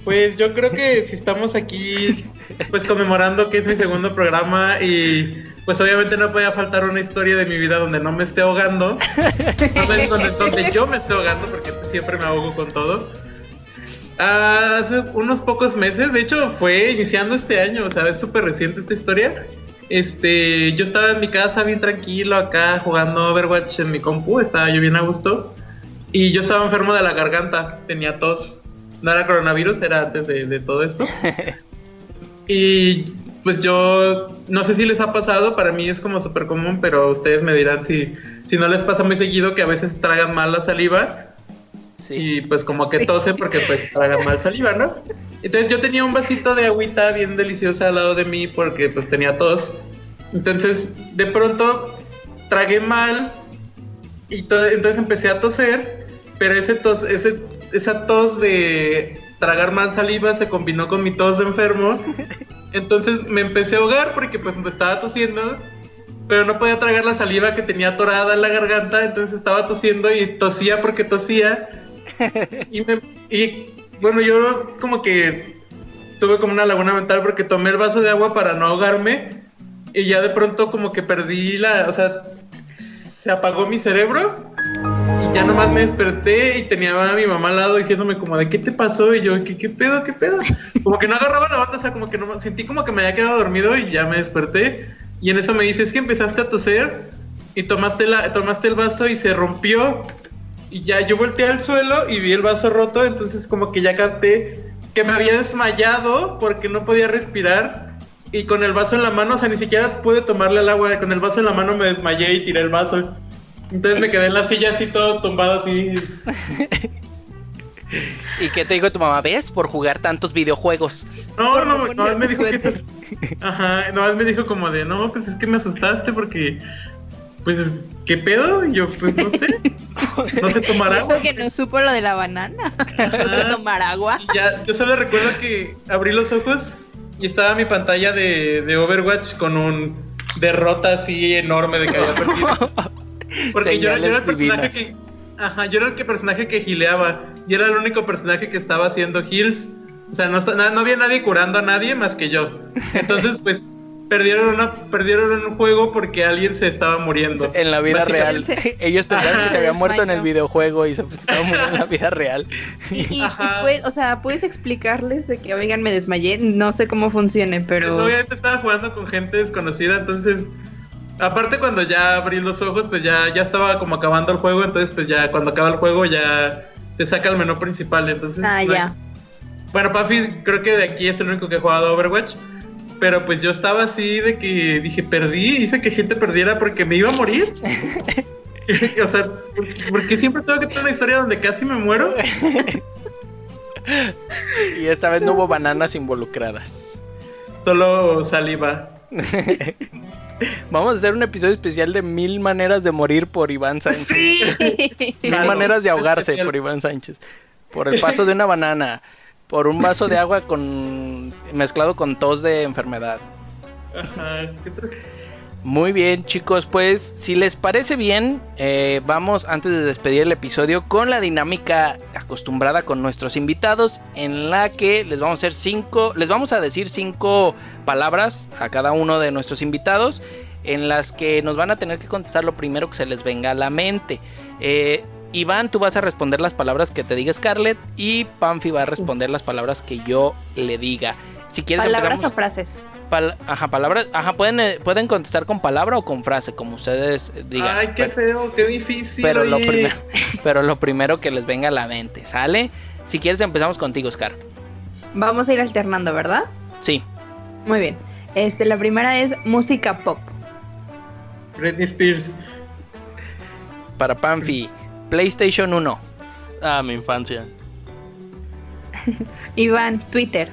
Pues yo creo que si estamos aquí, pues conmemorando que es mi segundo programa y pues obviamente no podía faltar una historia de mi vida donde no me esté ahogando, donde, donde, donde yo me esté ahogando, porque siempre me ahogo con todo. Ah, hace unos pocos meses, de hecho fue iniciando este año, o sea, es súper reciente esta historia. Este, yo estaba en mi casa bien tranquilo acá jugando Overwatch en mi compu, estaba yo bien a gusto. Y yo estaba enfermo de la garganta, tenía tos. No era coronavirus, era antes de, de todo esto. *laughs* y pues yo no sé si les ha pasado, para mí es como súper común, pero ustedes me dirán si, si no les pasa muy seguido que a veces tragan mal la saliva Sí. y pues como que tose porque pues tragan mal saliva, ¿no? Entonces yo tenía un vasito de agüita bien deliciosa al lado de mí porque pues tenía tos. Entonces de pronto tragué mal y to- entonces empecé a toser, pero ese tos, ese, esa tos de tragar mal saliva se combinó con mi tos de enfermo. Entonces me empecé a ahogar porque pues me estaba tosiendo, pero no podía tragar la saliva que tenía atorada en la garganta, entonces estaba tosiendo y tosía porque tosía. *laughs* Y, me- y, bueno, yo como que tuve como una laguna mental porque tomé el vaso de agua para no ahogarme y ya de pronto como que perdí la, o sea, se apagó mi cerebro y ya nomás me desperté y tenía a mi mamá al lado diciéndome como de qué te pasó y yo, ¿qué, qué pedo, qué pedo? Como que no agarraba la banda, o sea, como que no, sentí como que me había quedado dormido y ya me desperté y en eso me dice, es que empezaste a toser y tomaste, la, tomaste el vaso y se rompió y ya yo volteé al suelo y vi el vaso roto, entonces como que ya capté que me había desmayado porque no podía respirar y con el vaso en la mano, o sea, ni siquiera pude tomarle el agua, con el vaso en la mano me desmayé y tiré el vaso. Entonces me quedé en la silla así todo tumbado así. *laughs* ¿Y qué te dijo tu mamá? ¿Ves? Por jugar tantos videojuegos. No, no, no no, me dijo que. Ajá, no, me dijo como de, no, pues es que me asustaste porque, pues, ¿qué pedo? Y yo, pues no sé, *laughs* no sé tomar agua. eso que no supo lo de la banana. *laughs* No sé tomar agua. Y ya, yo solo recuerdo que abrí los ojos y estaba mi pantalla de, de Overwatch con un derrota así enorme de que había perdido. *laughs* Porque yo, era- yo era el personaje divinas. que. Ajá, yo era el que personaje que gileaba. Y era el único personaje que estaba haciendo heals. O sea, no, está- no había nadie curando a nadie más que yo. Entonces, pues, perdieron una, perdieron un juego porque alguien se estaba muriendo. En la vida real. *laughs* Ellos pensaban que se había *laughs* muerto en el videojuego y se estaban muriendo en la vida real. *laughs* Y, o sea, puedes explicarles de que, oigan, me desmayé. No sé cómo funcione, Pues, pero. obviamente estaba jugando con gente desconocida, entonces. Aparte cuando ya abrí los ojos, pues ya, ya estaba como acabando el juego, entonces pues ya cuando acaba el juego ya te saca el menú principal, entonces... Ah, no hay- ya. Bueno, Papi creo que de aquí es el único que ha jugado Overwatch, pero pues yo estaba así de que dije, perdí, hice que gente perdiera porque me iba a morir. *laughs* *laughs* o sea, ¿por- ¿por qué siempre tengo que tener una historia donde casi me muero? Y esta vez no hubo *laughs* bananas involucradas. Solo saliva. Vamos a hacer un episodio especial de mil maneras de morir por Iván Sánchez. Mil Claro, maneras de ahogarse por Iván Sánchez. Por el paso de una banana. Por un vaso de agua con mezclado con tos de enfermedad. Ajá, ¿qué otras- Muy bien, chicos, pues si les parece bien, eh, vamos antes de despedir el episodio con la dinámica acostumbrada con nuestros invitados, en la que les vamos a hacer cinco, les vamos a decir cinco palabras a cada uno de nuestros invitados, en las que nos van a tener que contestar lo primero que se les venga a la mente. Eh, Iván, tú vas a responder las palabras que te diga Scarlett y Pamfi va a responder las palabras que yo le diga. Si quieres Palabras empezamos- o frases. Pal- ajá, palabras. Ajá, pueden, eh, pueden contestar con palabra o con frase, como ustedes digan. Ay, qué pero, feo, qué difícil. pero lo primero, *laughs* pero lo primero que les venga a la mente, ¿sale? Si quieres empezamos contigo, Oscar. Vamos a ir alternando, ¿verdad? Sí. Muy bien. Este, la primera es música pop. Britney Spears. Para Panfi, PlayStation 1. Ah, mi infancia. *laughs* Iván, Twitter.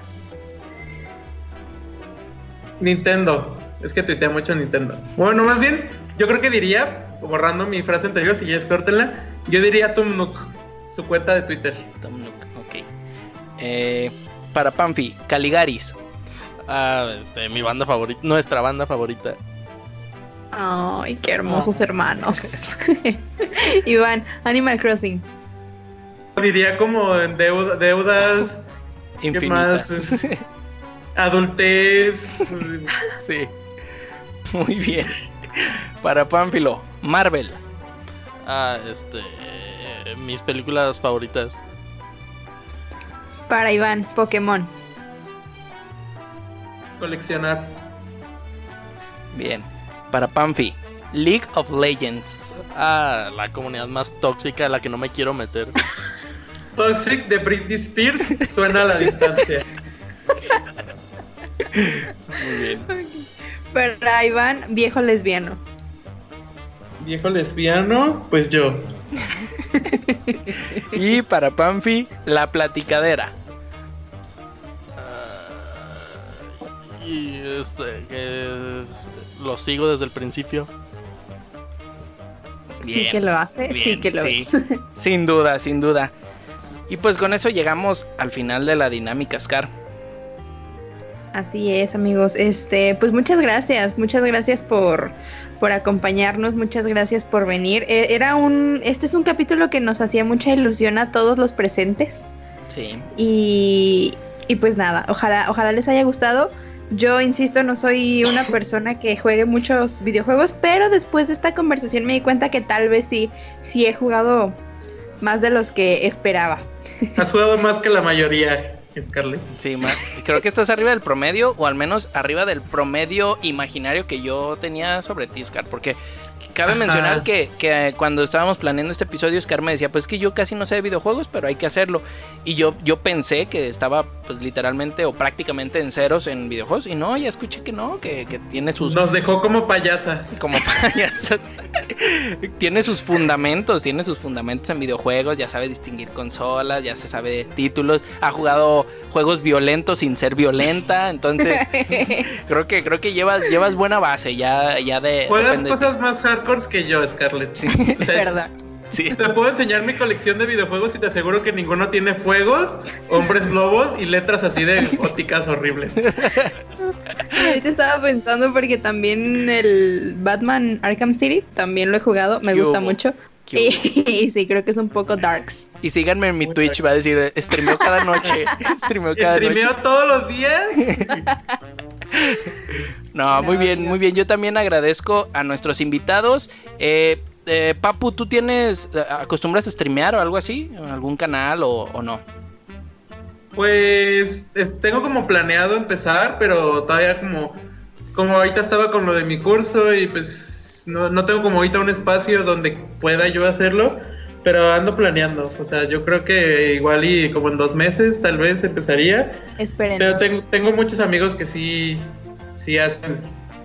Nintendo. Es que tuitea mucho Nintendo. Bueno, más bien, yo creo que diría, borrando mi frase anterior, si quieres córtenla, yo diría Tom Nook, su cuenta de Twitter. Tom Nook, Ok. Eh, para Panfi, Caligaris. Ah, este, mi banda favorita, nuestra banda favorita. Ay, qué hermosos hermanos. *laughs* Iván, Animal Crossing. Diría como en deuda- deudas, Infinitas. más? *laughs* Adultez. sí. Muy bien. Para Pánfilo, Marvel. Ah, este. mis películas favoritas. Para Iván, Pokémon. coleccionar. Bien. Para Panfi, League of Legends. Ah, la comunidad más tóxica a la que no me quiero meter. *laughs* Toxic de Britney Spears suena a la distancia. Muy bien. Para Iván, viejo lesbiano. Viejo lesbiano, pues yo. Y para Panfi, La Platicadera. Y este, que es- lo sigo desde el principio. sí que lo hace, sí que lo sí. es. *laughs* Sin duda, sin duda. Y pues con eso llegamos al final de la dinámica Scar. Así es, amigos. Este, pues muchas gracias, muchas gracias por, por acompañarnos, muchas gracias por venir. E- Era un, este es un capítulo que nos hacía mucha ilusión a todos los presentes. Sí. Y, y pues nada, ojalá, ojalá les haya gustado. Yo insisto, no soy una *laughs* persona que juegue muchos videojuegos, pero después de esta conversación me di cuenta que tal vez sí, sí he jugado más de los que esperaba. *laughs* Has jugado más que la mayoría, Scarlett. Sí, ma- creo que estás arriba del promedio, o al menos arriba del promedio imaginario que yo tenía sobre ti, Scar, porque cabe Ajá. mencionar que, que cuando estábamos planeando este episodio, Scar me decía, pues que yo casi no sé de videojuegos, pero hay que hacerlo. Y yo, yo pensé que estaba pues literalmente o prácticamente en ceros en videojuegos, y no, ya escuché que no, que, que tiene sus... Nos dejó como payasas. como payasas. *laughs* tiene sus fundamentos, tiene sus fundamentos en videojuegos, ya sabe distinguir consolas, ya se sabe de títulos, ha jugado juegos violentos sin ser violenta, entonces *laughs* creo que creo que llevas llevas buena base ya ya de Juegas depende de ti. cosas más hardcore que yo, Scarlett. Sí, O sea, *laughs* Verdad. sí. Te puedo enseñar mi colección de videojuegos y te aseguro que ninguno tiene fuegos, hombres lobos y letras así de góticas horribles. De hecho estaba pensando porque también el Batman Arkham City también lo he jugado, me ¿Qué gusta hubo? mucho. ¿Qué Y, *laughs* y sí, creo que es un poco darks. Y síganme en mi Twitch, va a decir, streameo cada noche. *laughs* streameo cada noche. Todos los días. *laughs* No, muy bien, muy bien. Yo también agradezco a nuestros invitados. Eh, eh, Papu, ¿tú tienes, eh, acostumbras a streamear o algo así? ¿En ¿Algún canal o, no? Pues es- tengo como planeado empezar, pero todavía como, como ahorita estaba con lo de mi curso y pues no, no tengo como ahorita un espacio donde pueda yo hacerlo, pero ando planeando. O sea, yo creo que igual y como en dos meses tal vez empezaría. Esperen. Pero tengo, tengo muchos amigos que sí, sí hacen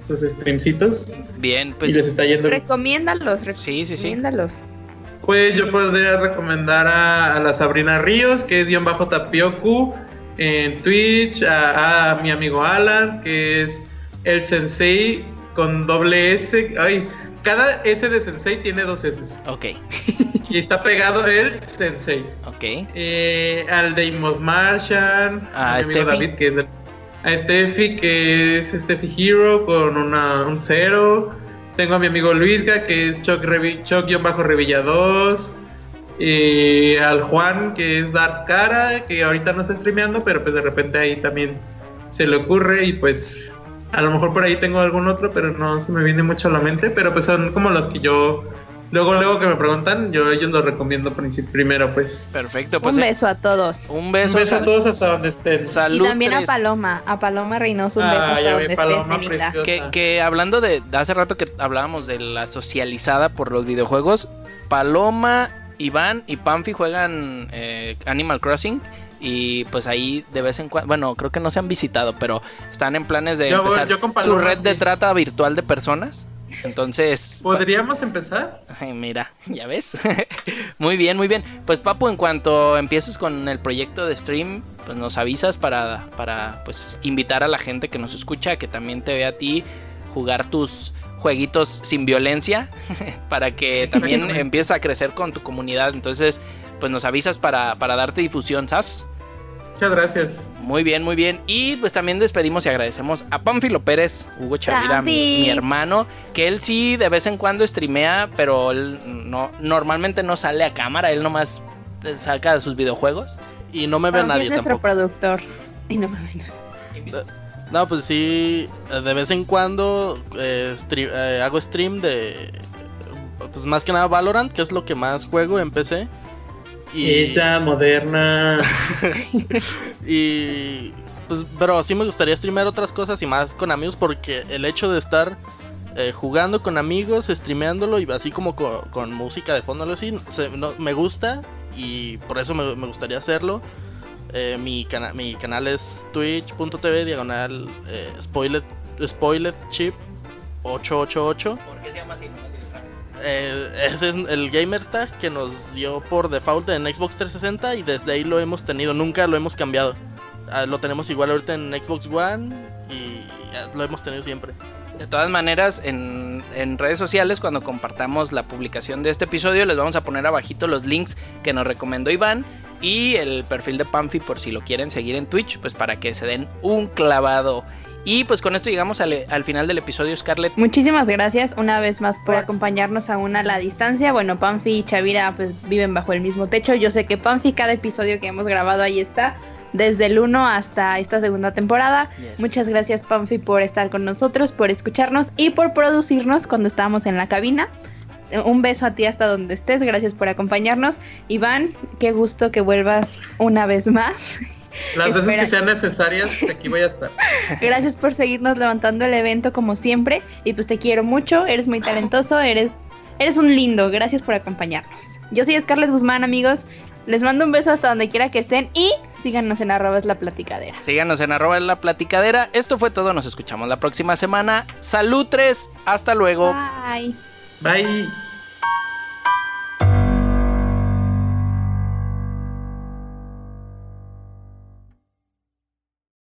sus streamcitos Bien, y pues les está yendo. Recomiéndalos, sí, sí, sí. recomiéndalos. Pues yo podría recomendar a, a la Sabrina Ríos, que es guion bajo tapioku en Twitch, a, a mi amigo Alan, que es el sensei con doble S. Ay, cada S de sensei tiene dos S. Ok, *laughs* Y está pegado el sensei. ok. Eh, al Deimos Martian, A Steffi. David, que es el- a Steffi, que es Steffi Hero con una, un cero. Tengo a mi amigo Luisga, que es Choc, Revi- Choc-Revilla 2. Y al Juan, que es Dark Cara, que ahorita no está streameando, pero pues de repente ahí también se le ocurre. Y pues a lo mejor por ahí tengo algún otro, pero no se me viene mucho a la mente. Pero pues son como los que yo, luego, luego que me preguntan, yo ellos los recomiendo primero, pues. Perfecto, pues un eh, beso a todos. un Un beso. a todos hasta donde estén. Salud. y también a. Paloma, a Paloma Reynoso, un Ah, beso hasta ya vi, donde Paloma, estés. Que, que hablando de, hace rato que hablábamos de la socializada por los videojuegos, Paloma, Iván y Panfi juegan eh, Animal Crossing y pues ahí de vez en cuando, bueno, creo que no se han visitado, pero están en planes de Yo voy- empezar yo su red de trata virtual de personas. Entonces, ¿Podríamos empezar? Ay, mira, *laughs* ya ves. *laughs* muy bien, muy bien. Pues Papu, en cuanto empieces con el proyecto de stream, pues nos avisas para, para pues invitar a la gente que nos escucha, que también te vea a ti jugar tus jueguitos sin violencia, *laughs* para que también empieces a crecer con tu comunidad. Entonces, pues nos avisas para, para darte difusión, ¿sabes? Muchas gracias. Muy bien, muy bien. Y pues también despedimos y agradecemos a Pánfilo Pérez, Hugo Chavira, mi, hermano, que él sí de vez en cuando streamea, pero él no, normalmente no sale a cámara, él nomás eh, saca sus videojuegos. y no me ve nadie es nuestro tampoco. productor. Y no me ve nadie. No, pues sí, eh, de vez en cuando eh, eh, hago stream de, pues más que nada Valorant, que es lo que más juego en PC. Y, Ella, moderna. *laughs* y pues, pero sí me gustaría streamear otras cosas y más con amigos porque el hecho de estar eh, jugando con amigos, streameándolo y así como co- con, música de fondo, algo así, se- no- me gusta y por eso me, me gustaría hacerlo. Eh, mi, cana- mi canal es twitch.tv diagonal eh, spoiler, spoiler chip 888. ¿Por qué se llama así? Eh, ese es el gamer tag que nos dio por default en Xbox 360 y desde ahí lo hemos tenido, nunca lo hemos cambiado. Ah, lo tenemos igual ahorita en Xbox One y lo hemos tenido siempre. De todas maneras, en, en redes sociales, cuando compartamos la publicación de este episodio, les vamos a poner abajito los links que nos recomendó Iván y el perfil de Pamfi por si lo quieren seguir en Twitch, pues para que se den un clavado. Y pues con esto llegamos al, al final del episodio, Scarlett. Muchísimas gracias una vez más por acompañarnos aún a la distancia. Bueno, Panfi y Chavira pues viven bajo el mismo techo. Yo sé que Panfi cada episodio que hemos grabado ahí está, desde el 1 hasta esta segunda temporada. Yes. Muchas gracias Panfi por estar con nosotros, por escucharnos y por producirnos cuando estábamos en la cabina. Un beso a ti hasta donde estés, gracias por acompañarnos. Iván, qué gusto que vuelvas una vez más. Las veces que sean necesarias, aquí voy a estar. *laughs* Gracias por seguirnos levantando el evento como siempre. Y pues te quiero mucho, eres muy talentoso, eres, eres un lindo. Gracias por acompañarnos. Yo soy Scarlett Guzmán, amigos. Les mando un beso hasta donde quiera que estén y síganos en arroba es la platicadera. Síganos en arroba la platicadera. Esto fue todo, nos escuchamos la próxima semana. Salutres, hasta luego. Bye. Bye.